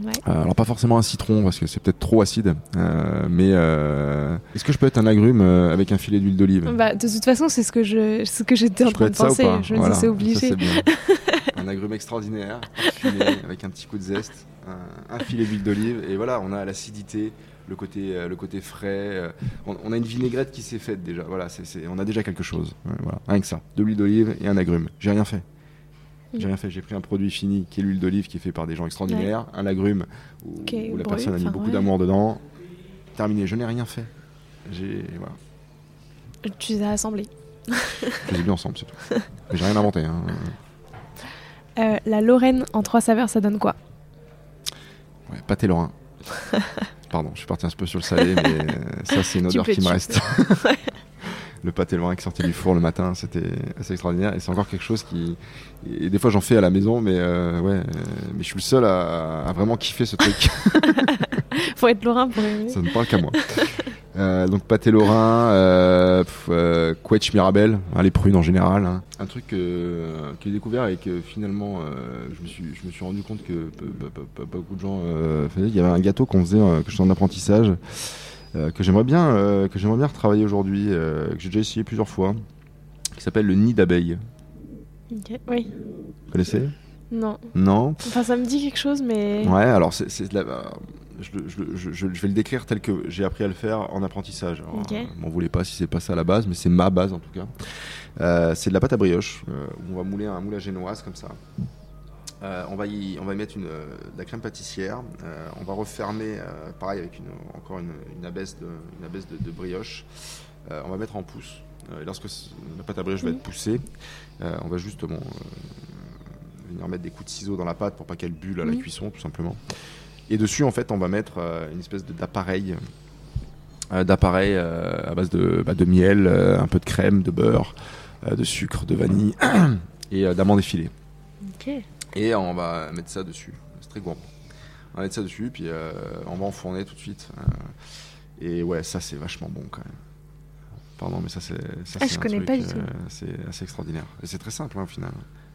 Ouais. Euh, alors pas forcément un citron parce que c'est peut-être trop acide. Euh, mais euh, est-ce que je peux être un agrume euh, avec un filet d'huile d'olive? Bah, de toute façon, c'est ce que je, ce que j'étais en train de penser. Je me Voilà, dis, c'est ça, obligé. [LAUGHS] un agrume extraordinaire, parfumé, avec un petit coup de zeste, un, un filet d'huile d'olive et voilà, on a l'acidité. Le côté, le côté frais, on, on a une vinaigrette qui s'est faite déjà. Voilà, c'est c'est- on a déjà quelque chose. Voilà, rien que ça, de l'huile d'olive et un agrume. J'ai rien fait. J'ai Mm. rien fait. J'ai pris un produit fini qui est l'huile d'olive qui est fait par des gens extraordinaires, un agrume où, la personne a mis beaucoup ouais. d'amour dedans. Terminé. Je n'ai rien fait. J'ai voilà, Tu les as assemblés. [LAUGHS] je les ai mis ensemble, c'est tout. Mais j'ai rien inventé. hein. Euh, la Lorraine en trois saveurs, ça donne quoi? Ouais, pâté lorrain. [LAUGHS] Pardon, je suis parti un peu sur le salé, mais ça c'est une odeur peux, qui me reste. [LAUGHS] le pâté lorrain qui sortait du four le matin, c'était assez extraordinaire. Et c'est encore quelque chose qui. Et des fois j'en fais à la maison, mais euh, ouais, euh, mais je suis le seul à, à vraiment kiffer ce truc. [LAUGHS] Faut être Lorrain pour aimer. Ça ne parle qu'à moi. Euh, donc pâté lorrain, euh, pff, euh, quetch mirabelle, hein, les prunes en général. hein. Un truc euh, que j'ai découvert et que finalement je, me suis, je me suis rendu compte que p- p- p- p- pas beaucoup de gens faisaient. Il y avait un gâteau qu'on faisait, que je suis en apprentissage, que j'aimerais bien, euh, que j'aimerais bien retravailler aujourd'hui, euh, que j'ai déjà essayé plusieurs fois, qui s'appelle le nid d'abeille. Oui. Vous connaissez? Non. Non? Enfin, ça me dit quelque chose, mais. Ouais, alors c'est, la- euh, je, je je- vais le décrire tel que j'ai appris à le faire en apprentissage. Alors, euh, m'en voulez pas si c'est pas ça la base, mais c'est ma base en tout cas. Euh, c'est de la pâte à brioche, euh, où on va mouler un moule à génoise comme ça. Euh, on, va y, on va y mettre une, euh, de la crème pâtissière. Euh, on va refermer, euh, pareil, avec une, encore une, une abaisse, de, une abaisse de, de brioche. On va mettre en pouce. Et lorsque la pâte à brioche va être poussée, euh, on va justement euh, venir mettre des coups de ciseaux dans la pâte pour pas qu'elle bulle à la Mhm. cuisson, tout simplement. Et dessus, en fait, on va mettre une espèce d'appareil, d'appareil à base de, bah, de miel, un peu de crème, de beurre, de sucre, de vanille [CLEARS THROAT] et d'amandes effilées. Ok. Et on va mettre ça dessus. C'est très gourmand. On va mettre ça dessus, puis euh, on va enfourner tout de suite. Euh, et ouais, ça c'est vachement bon quand même. Pardon, mais ça c'est. ça, Ah, je connais truc, pas du tout. euh, c'est assez extraordinaire. Et c'est très simple hein, au final.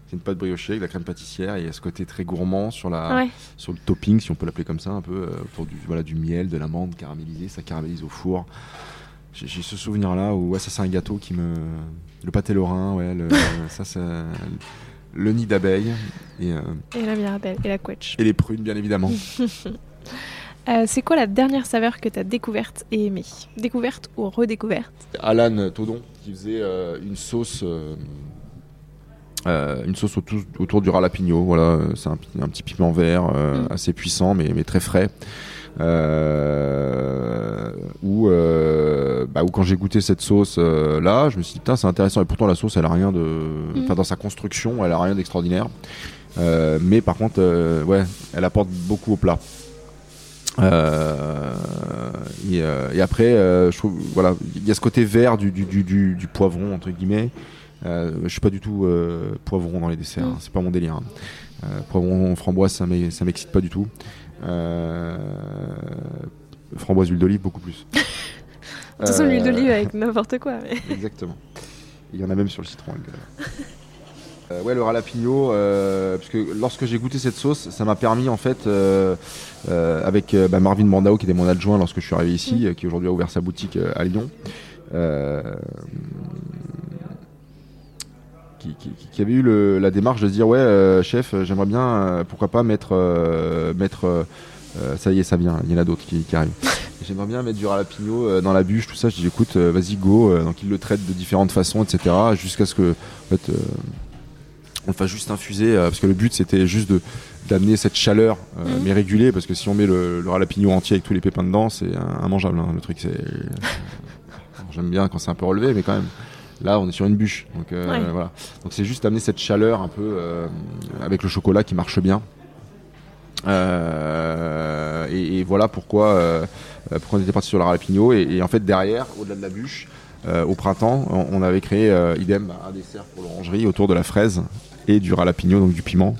C'est une pâte briochée avec de la crème pâtissière et il y a ce côté très gourmand sur, la, Ouais. sur le topping, si on peut l'appeler comme ça, un peu autour du, voilà, du miel, de l'amande caramélisée, ça caramélise au four. J'ai ce souvenir là où ouais, ça c'est un gâteau qui me. Le pâté lorrain, ouais, le, [LAUGHS] ça c'est. Le nid d'abeille et, euh, Et la Mirabelle et la Quetch. et les prunes, bien évidemment. [LAUGHS] Euh, c'est quoi la dernière saveur que tu as découverte et aimée? Découverte ou redécouverte? Alan Todon qui faisait euh, une sauce. euh, une sauce autour, autour du ralapigno, voilà, c'est un, un petit piment vert euh, Mm. assez puissant mais, mais très frais. Euh, où, bah, où quand j'ai goûté cette sauce là, je me suis dit, putain, c'est intéressant. Et pourtant, la sauce, elle a rien de. Mm. Enfin, dans sa construction, elle a rien d'extraordinaire. mais par contre, ouais, elle apporte beaucoup au plat. Euh, et, euh, et, après, euh, je trouve, voilà, il y a ce côté vert du, du, du, du poivron entre guillemets. je suis pas du tout poivron dans les desserts, hein, c'est pas mon délire. Hein. poivron framboise, ça m'excite pas du tout. Framboise huile d'olive beaucoup plus. de toute façon, l'huile d'olive avec n'importe quoi. [LAUGHS] Exactement. Il y en a même sur le citron. Euh, ouais, le ralapigno, euh, parce que lorsque j'ai goûté cette sauce, ça m'a permis en fait, euh, avec bah, Marvin Mandao qui était mon adjoint lorsque je suis arrivé ici, mm. qui aujourd'hui a ouvert sa boutique à Lyon, qui, avait eu la démarche de se dire ouais, chef, j'aimerais bien, pourquoi pas mettre, mettre ça y est, ça vient, il y en a d'autres qui, arrivent. J'aimerais bien mettre du ralapigno dans la bûche, tout ça. Je dis écoute, vas-y, go. donc il le traite de différentes façons, etc. Jusqu'à ce que, en fait, on le fasse juste infuser, euh, parce que le but c'était juste de d'amener cette chaleur, euh, mhm. mais régulée, parce que si on met le, le ralapigno entier avec tous les pépins dedans, c'est immangeable. Hein, le truc, c'est. [LAUGHS] J'aime bien quand c'est un peu relevé, mais quand même. Là, on est sur une bûche, donc euh, voilà. Donc c'est juste amener cette chaleur un peu avec le chocolat qui marche bien. Et, voilà pourquoi, pourquoi on était parti sur le ralapigno. Et, et en fait, derrière, au-delà de la bûche, au printemps, on, avait créé idem un dessert pour l'orangerie autour de la fraise et du ralapigno, donc du piment,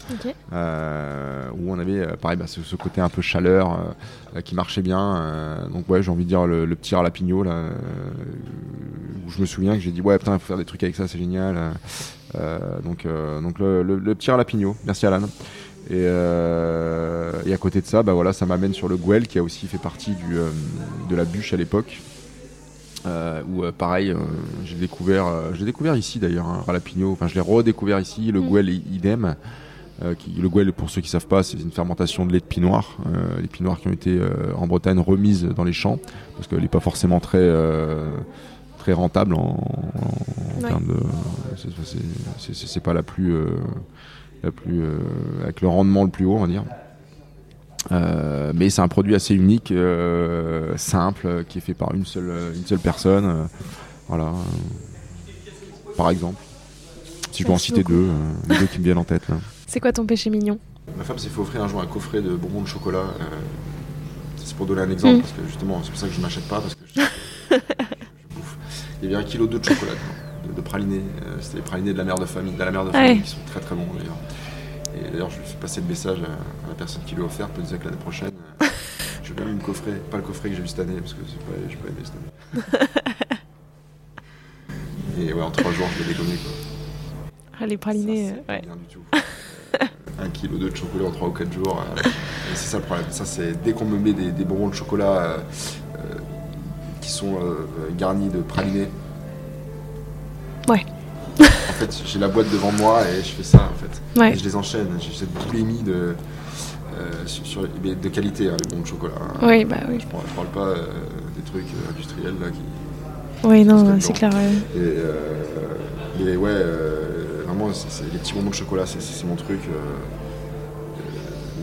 euh, où on avait euh, pareil bah, ce, côté un peu chaleur euh, qui marchait bien. donc ouais, j'ai envie de dire le, petit ralapigno là, où je me souviens que j'ai dit ouais putain, il faut faire des trucs avec ça, c'est génial. donc donc le, le, petit ralapigno, merci Alan. Et, et, à côté de ça, bah voilà, ça m'amène sur le Guel qui a aussi fait partie du, de la bûche à l'époque. Euh, où euh, pareil, euh, j'ai découvert, j'ai découvert ici d'ailleurs un hein, Ralapigno. Enfin, je l'ai redécouvert ici. Le mm. idem. Qui, le Gouel, pour ceux qui savent pas, c'est une fermentation de lait de pinot noir. les pinots noirs qui ont été en Bretagne remises dans les champs parce qu'elle n'est pas forcément très très rentable en, termes de. C'est pas la plus la plus avec le rendement le plus haut, on va dire. Euh, mais c'est un produit assez unique, euh, simple, qui est fait par une seule, une seule personne. Euh, voilà. par exemple. Si je peux en citer deux, les deux qui me viennent en tête. [LAUGHS] C'est quoi ton péché mignon? Ma femme s'est fait offrir un jour un coffret de bonbons de chocolat. c'est pour donner un exemple, mm. parce que justement, c'est pour ça que je ne m'achète pas, parce que je, bouffe. Il y avait un kilo de chocolat, de, pralinés. C'était les pralinés de la mère de famille, de la mère de famille, qui sont très très bons d'ailleurs. Et d'ailleurs, je faire passer le message à, la personne qui l'a offert, peut dire que l'année prochaine, euh, [LAUGHS] je vais même me coffrer, pas le coffret que j'ai eu cette année, parce que je n'ai pas aimé cette année. [LAUGHS] Et ouais, en trois jours, je l'ai dégonné. Quoi. Ah, les pralinés, ça, ouais. Rien du tout. Euh, un kilo de chocolat en trois ou quatre jours. Euh, c'est ça le problème. Ça, c'est dès qu'on me met des, bonbons de chocolat qui sont garnis de pralinés. Ouais en fait, j'ai la boîte devant moi et je fais ça, en fait. Et je les enchaîne. J'ai cette boulimie de, euh, sur, de qualité, hein, les bons de chocolat. Hein. Oui, bah oui. Je parle, parle pas euh, des trucs euh, industriels là qui. Oui, non, c'est clair. Et, mais ouais, vraiment, les petits bonbons de chocolat, c'est, mon truc.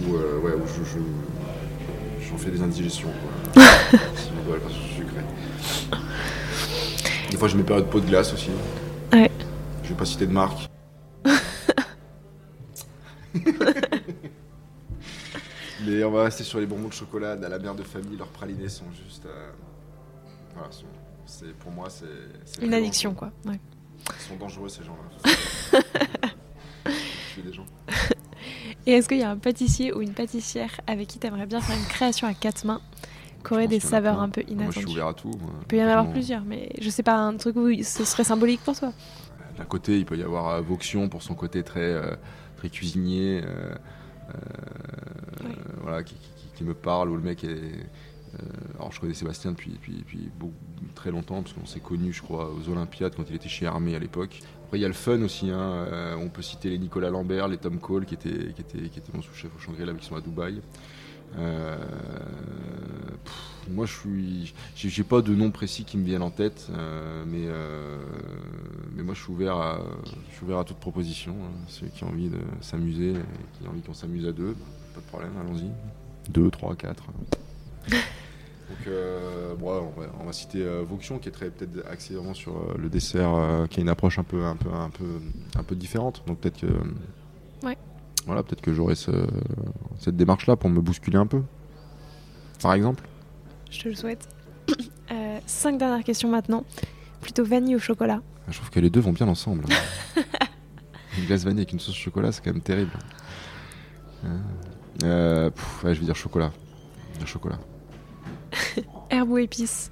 où, ouais, où je, j'en fais des indigestions. Quoi. [LAUGHS] sucré. Des fois, je mets période de pot de glace aussi. Je citer de marque. [LAUGHS] Mais on va rester sur les bonbons de chocolat à la mère de famille. Leurs pralinés sont juste. Euh, voilà, c'est, pour moi, c'est. Une addiction, quoi. Ouais. Ils sont dangereux, ces gens-là. [LAUGHS] des gens. Et est-ce qu'il y a un pâtissier ou une pâtissière avec qui tu aimerais bien faire une création à quatre mains qui aurait des saveurs un peu inattendues Moi, je suis ouvert à tout. Il peut y en avoir plusieurs, mais je sais pas, un truc où ce serait symbolique pour toi d'un côté, il peut y avoir Voxion pour son côté très, euh, très cuisinier, euh, euh, voilà, qui, me parle, où le mec est. alors je connais Sébastien depuis, depuis, très longtemps, parce qu'on s'est connus, je crois, aux Olympiades quand il était chez Armée à l'époque. Après, il y a le fun aussi, hein, on peut citer les Nicolas Lambert, les Tom Cole, qui étaient, qui étaient, qui étaient mon sous-chef au Shangri-La, qui sont à Dubaï. Euh, moi, je suis, j'ai pas de nom précis qui me viennent en tête, euh, mais euh, mais moi, je suis ouvert à, je suis ouvert à toute proposition. Hein. Ceux qui ont envie de s'amuser, et qui ont envie qu'on s'amuse à deux, pas de problème, allons-y. Deux, trois, quatre. [LAUGHS] Donc, euh, bon, on, va, on va citer euh, Vauxion qui est très peut-être axé vraiment sur euh, le dessert, euh, qui a une approche un peu, un peu, un peu, un peu différente. Donc peut-être que, Ouais. Voilà, peut-être que j'aurai ce- cette démarche-là pour me bousculer un peu. Par exemple. Je te le souhaite. [COUGHS] Euh, cinq dernières questions maintenant. Plutôt vanille ou chocolat? Je trouve que les deux vont bien ensemble. [LAUGHS] une glace vanille avec une sauce chocolat, c'est quand même terrible. Euh, euh, pff, ouais, je vais dire chocolat. Le chocolat. [LAUGHS] Herbe ou épice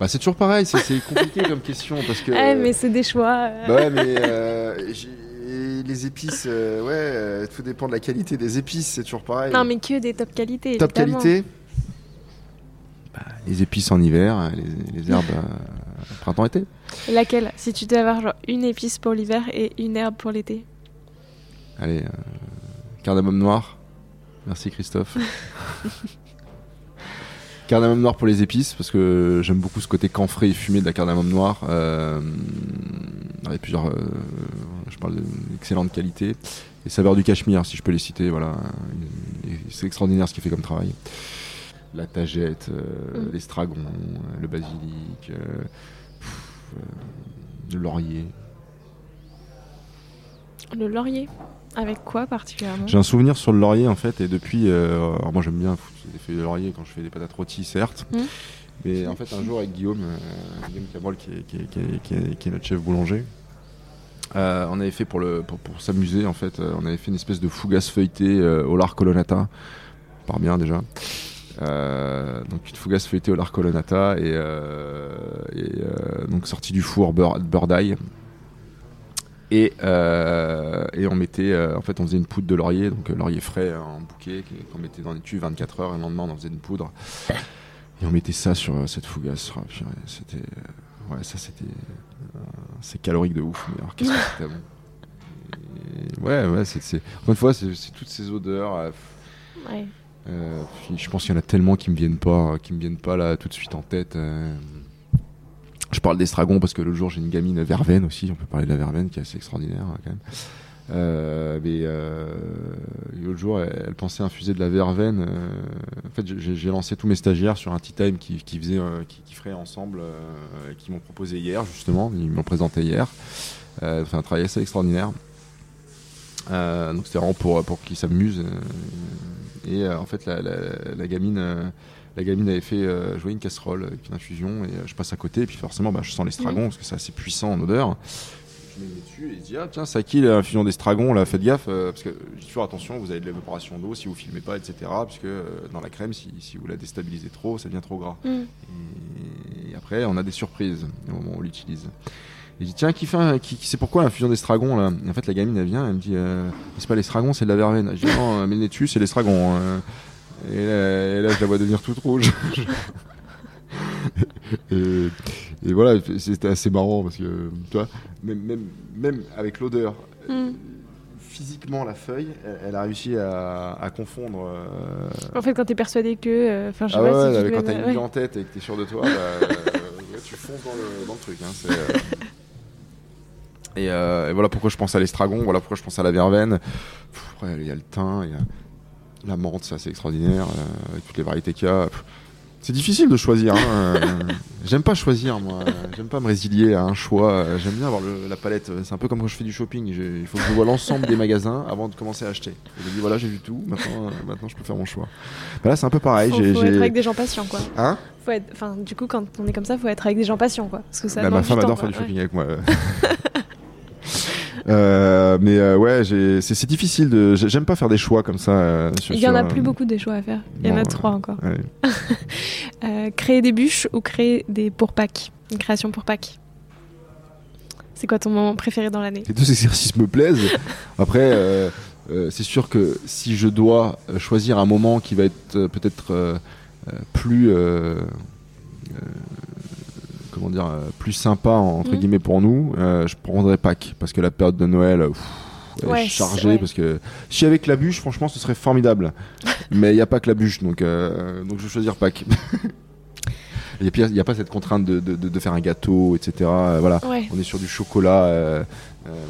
Bah, c'est toujours pareil, c'est compliqué comme question parce que. Ah, [LAUGHS] mais c'est des choix. euh. Bah ouais, mais euh, j'ai- les épices, euh, ouais, euh, tout dépend de la qualité des épices, c'est toujours pareil. Non, mais que des top qualité. Top évidemment. qualité Bah, Les épices en hiver, les, les herbes euh, printemps-été. Laquelle? Si tu devais avoir genre une épice pour l'hiver et une herbe pour l'été. Allez, euh, cardamome noir. Merci Christophe. [LAUGHS] cardamome noir pour les épices, parce que j'aime beaucoup ce côté camphré et fumé de la cardamome noire. Euh, avec plusieurs, euh, je parle d'excellente qualité. Et saveurs du cachemire, si je peux les citer, voilà. C'est extraordinaire ce qu'il fait comme travail. La tagette, euh, Mm. l'estragon, euh, le basilic, euh, pff, le laurier. Le laurier. Avec quoi particulièrement? J'ai un souvenir sur le laurier en fait, et depuis, euh, alors moi j'aime bien des feuilles de laurier quand je fais des patates rôties, certes. Mhm. Mais en fait, un jour avec Guillaume, euh, Guillaume Cabrol, qui est, qui, est, qui, est, qui est- qui est notre chef boulanger, euh, on avait fait pour, le, pour, s'amuser en fait, euh, on avait fait une espèce de fougasse feuilletée euh, au lard colonnata, par bien déjà. Donc une fougasse feuilletée au lard colonnata et, donc sortie du four beurre, beurre d'ail. Et, et on mettait, en fait, on faisait une poudre de laurier, donc laurier frais euh, en bouquet, qu'on mettait dans les tubes 24 heures, et le lendemain on en faisait une poudre. Et on mettait ça sur cette fougasse. Oh, c'était, ouais, ça c'était, euh, c'est calorique de ouf. Mais alors qu'est-ce que c'était bon. Ouais, ouais, c'est, encore une fois, c'est, toutes ces odeurs. euh, Ouais. euh, puis je pense qu'il y en a tellement qui me viennent pas, qui me viennent pas là tout de suite en tête. Je parle d'estragon parce que l'autre jour j'ai une gamine verveine aussi. On peut parler de la verveine qui est assez extraordinaire hein, quand même. Euh, mais euh, l'autre jour, elle, elle pensait infuser de la verveine. euh, en fait, j'ai, lancé tous mes stagiaires sur un tea time qui, qui faisait, euh, qui, qui ferait ensemble, euh, qui m'ont proposé hier justement. Ils m'ont présenté hier. Euh, fait un travail assez extraordinaire. Euh, donc c'était vraiment pour pour qu'ils s'amusent. euh, et euh, en fait, la, la- la gamine, euh, la gamine avait fait euh, jouer une casserole avec une infusion et euh, je passe à côté et puis forcément, bah, je sens l'estragon parce que c'est assez puissant en odeur. Dessus et il dit ah tiens à qui l'infusion d'estragon là faites gaffe euh, parce que je dis toujours attention vous avez de l'évaporation d'eau si vous filmez pas etc puisque euh, dans la crème si, si vous la déstabilisez trop ça devient trop gras Mm. et après, on a des surprises au moment où on l'utilise. Et je dis, tiens, qui fait un- qui, qui- c'est pourquoi l'infusion d'estragon là? Et en fait, la gamine, elle vient, elle me dit, euh, c'est pas l'estragon, c'est de la verveine. Je dis, non, mais le nez dessus, c'est l'estragon. euh. Et, là, et là, je la vois devenir toute rouge. [LAUGHS] et, et voilà, c'était assez marrant parce que, tu vois, même, même, même avec l'odeur, Mm. physiquement, la feuille, elle, elle a réussi à, à confondre. euh, En fait, quand t'es persuadé que. euh, Enfin, je sais ah pas ouais, si ouais, tu quand mets- t'as une ouais. idée en tête et que t'es sûr de toi, bah, [LAUGHS] euh, tu fonces dans le, dans le truc. hein, euh. et, euh, et voilà pourquoi je pense à l'estragon, voilà pourquoi je pense à la verveine. Après, il y a le thym, il y a la menthe, c'est assez extraordinaire, euh, avec toutes les variétés qu'il y a. Pff, C'est difficile de choisir. hein, [LAUGHS] J'aime pas choisir, moi. J'aime pas me résilier à un choix. J'aime bien avoir le- la palette. C'est un peu comme quand je fais du shopping. Il faut que je vois l'ensemble des magasins avant de commencer à acheter. Et je me dis, voilà, j'ai vu tout. Maintenant, euh, maintenant, je peux faire mon choix. Bah là, c'est un peu pareil. Faut, faut être avec des gens patients, quoi. Hein? Faut être... Enfin, du coup, quand on est comme ça, faut être avec des gens patients, quoi. Parce que ça Bah, ma femme temps, adore faire du shopping avec moi. [LAUGHS] Euh, mais euh, ouais, c'est difficile de. j'ai- J'aime pas faire des choix comme ça. euh, sur- Il y en a plus beaucoup des choix à faire. Il y en a trois encore. ouais. [LAUGHS] Créer des bûches ou créer des pour Pâques? Une création pour Pâques. C'est quoi ton moment préféré dans l'année? Les deux exercices me plaisent. Après, c'est sûr que si je dois choisir un moment qui va être peut-être plus. Comment dire, euh, plus sympa entre Mhm. guillemets pour nous, euh, je prendrais Pâques parce que la période de Noël, elle Ouais, est c'est- chargée ouais. parce que si avec la bûche, franchement, ce serait formidable. [LAUGHS] Mais il n'y a pas que la bûche, donc euh, donc je vais choisir Pâques. Et puis [LAUGHS] il n'y a pas cette contrainte de, de- faire un gâteau, etc. Euh, Voilà, Ouais. on est sur du chocolat, euh,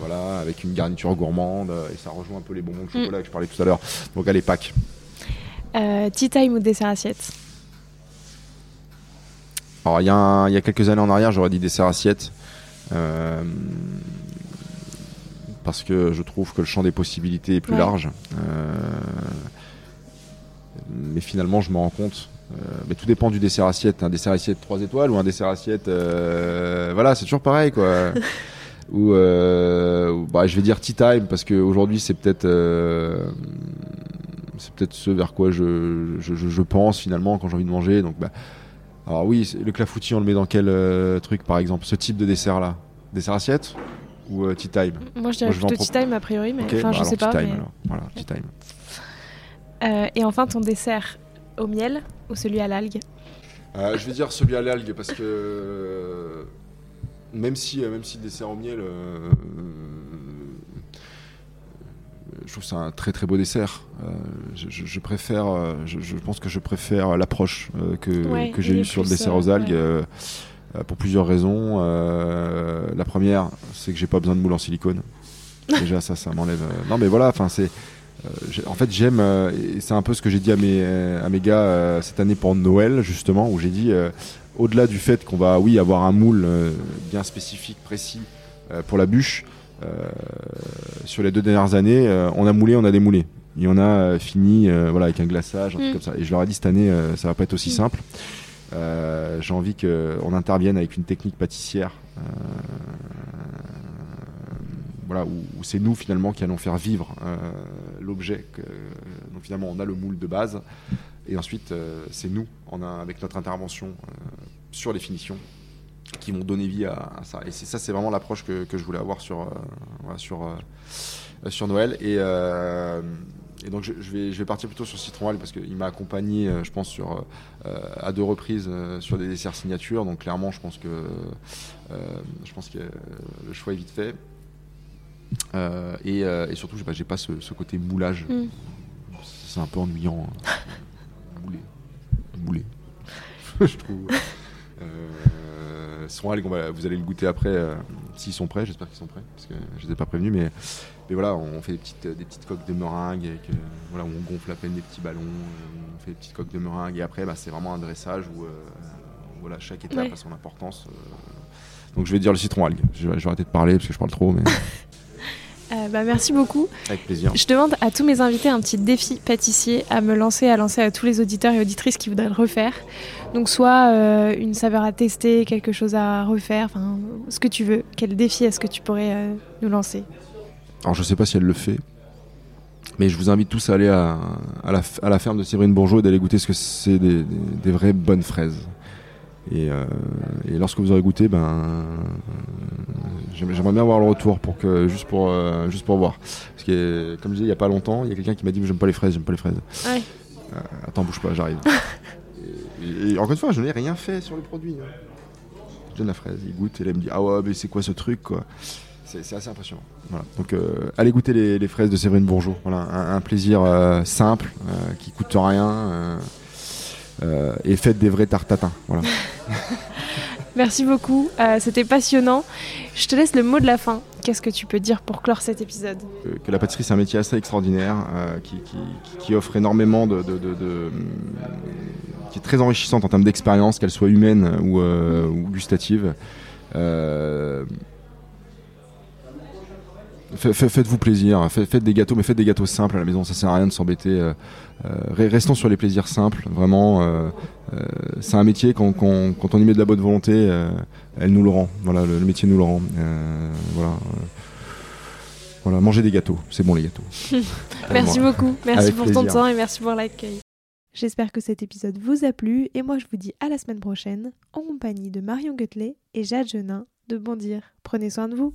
voilà, avec une garniture gourmande, et ça rejoint un peu les bonbons de Mm. chocolat que je parlais tout à l'heure. Donc allez Pâques. Tea time ou dessert assiette? Alors il y, a il y a quelques années en arrière, j'aurais dit dessert assiette. Euh, parce que je trouve que le champ des possibilités est plus Ouais. large. Euh, mais finalement, je me rends compte. euh, mais tout dépend du dessert assiette. Un dessert assiette 3 étoiles ou un dessert assiette. euh, voilà, c'est toujours pareil, quoi. [LAUGHS] ou, euh, ou, bah, je vais dire tea time parce qu'aujourd'hui, c'est peut-être. euh, c'est peut-être ce vers quoi je, je, je- je pense finalement quand j'ai envie de manger. Donc, bah, alors oui, le clafoutis, on le met dans quel euh, truc par exemple Ce type de dessert là Dessert assiette ou euh, tea time? Moi, je dirais Moi, je plutôt tea time a priori, mais Ok, enfin, bah je alors sais tea pas. time mais- alors. Voilà, tea time. Euh, et enfin, ton dessert au miel ou celui à l'algue? Euh, je vais dire celui à l'algue parce que même si même si le dessert au miel, je trouve que c'est un très très beau dessert. Euh, je, je- je préfère, euh, je, je pense que je préfère l'approche euh, que, Ouais, que j'ai eue sur le dessert aux algues. ouais. pour plusieurs raisons. La première, c'est que j'ai pas besoin de moule en silicone. [LAUGHS] Déjà, ça, ça m'enlève. Non, mais voilà, enfin, c'est. en fait, j'aime, et c'est un peu ce que j'ai dit à mes, à mes gars cette année pour Noël, justement, où j'ai dit, au-delà du fait qu'on va, oui, avoir un moule bien spécifique, précis pour la bûche, sur les deux dernières années, euh, on a moulé, on a démoulé. Et on a euh, fini euh, voilà, avec un glaçage, un truc Mm. comme ça. Et je leur ai dit cette année, euh, ça va pas être aussi Mm. simple. Euh, j'ai envie qu'on intervienne avec une technique pâtissière. euh, voilà, où, où c'est nous finalement qui allons faire vivre euh, l'objet. Donc finalement, on a le moule de base, et ensuite euh, c'est nous, on a, avec notre intervention euh, sur les finitions, qui vont donner vie à, à ça. Et c'est ça, c'est vraiment l'approche que, que je voulais avoir sur, euh, voilà, sur, euh, sur Noël. Et, euh, et donc je, je vais, je vais partir plutôt sur Citron Algue parce qu'il m'a accompagné, euh, je pense, sur, euh, à deux reprises euh, sur des desserts signatures. Donc clairement, je pense que, euh, je pense que euh, le choix est vite fait. Euh, et, euh, et surtout, j'ai pas, j'ai pas ce, ce côté moulage. Mm. C'est un peu ennuyant. hein. [LAUGHS] Mouler. Mouler. [LAUGHS] je trouve. Euh, Citron Algue, va- vous allez le goûter après, euh, s'ils sont prêts. J'espère qu'ils sont prêts, parce que je les ai pas prévenus, mais mais voilà, on fait des petites, des petites coques de meringue, avec, euh, voilà, où on gonfle à peine des petits ballons, euh, on fait des petites coques de meringue, et après, bah, c'est vraiment un dressage où, euh, voilà, chaque étape Ouais. a son importance. euh. donc je vais dire le citron algue. Je, vais- je vais arrêter de parler parce que je parle trop, mais [LAUGHS] Euh, bah, Merci beaucoup. avec plaisir. Je demande à tous mes invités un petit défi pâtissier à me lancer, à lancer à tous les auditeurs et auditrices qui voudraient le refaire. Donc soit euh, une saveur à tester, quelque chose à refaire, enfin ce que tu veux. Quel défi est-ce que tu pourrais euh, nous lancer? Alors je sais pas si elle le fait, mais je vous invite tous à aller à, à la, f- à la ferme de Séverine Bourgeot et d'aller goûter ce que c'est des, des- des vraies bonnes fraises. Et, euh, et lorsque vous aurez goûté, ben, j'aim- j'aimerais bien avoir le retour pour que juste pour euh, juste pour voir. Parce que comme je disais il y a pas longtemps, il y a quelqu'un qui m'a dit j'aime pas les fraises, j'aime pas les fraises. Ouais. Euh, attends bouge pas, j'arrive. [LAUGHS] et, et encore une fois, je n'ai rien fait sur le produit. hein. Je donne la fraise, il goûte et là il me dit ah ouais mais c'est quoi ce truc quoi. C'est assez impressionnant. Voilà. Donc allez goûter les, les fraises de Séverine Bourgeot. Voilà, un, un plaisir simple, qui coûte rien. Euh, euh, et faites des vrais tartatins. Voilà. [LAUGHS] Merci beaucoup, euh, c'était passionnant. Je te laisse le mot de la fin. Qu'est-ce que tu peux dire pour clore cet épisode? Que, que la pâtisserie c'est un métier assez extraordinaire euh, qui, qui- qui- qui offre énormément de, de- de- de- qui est très enrichissante en termes d'expérience, qu'elle soit humaine ou, euh, ou gustative. Euh, fa- fa- Faites-vous plaisir, fa- faites des gâteaux, mais faites des gâteaux simples à la maison. Ça sert à rien de s'embêter. Euh, re- restons sur les plaisirs simples. Vraiment, euh, euh, c'est un métier quand, quand- quand on y met de la bonne volonté, euh, elle nous le rend. Voilà, le, le métier nous le rend. Euh, voilà. euh, voilà, manger des gâteaux, c'est bon les gâteaux. [LAUGHS] Merci Voilà. beaucoup, merci Avec pour ton temps et merci pour l'accueil. J'espère que cet épisode vous a plu et moi je vous dis à la semaine prochaine en compagnie de Marion Gutelet et Jade Genin de Bondir. Prenez soin de vous.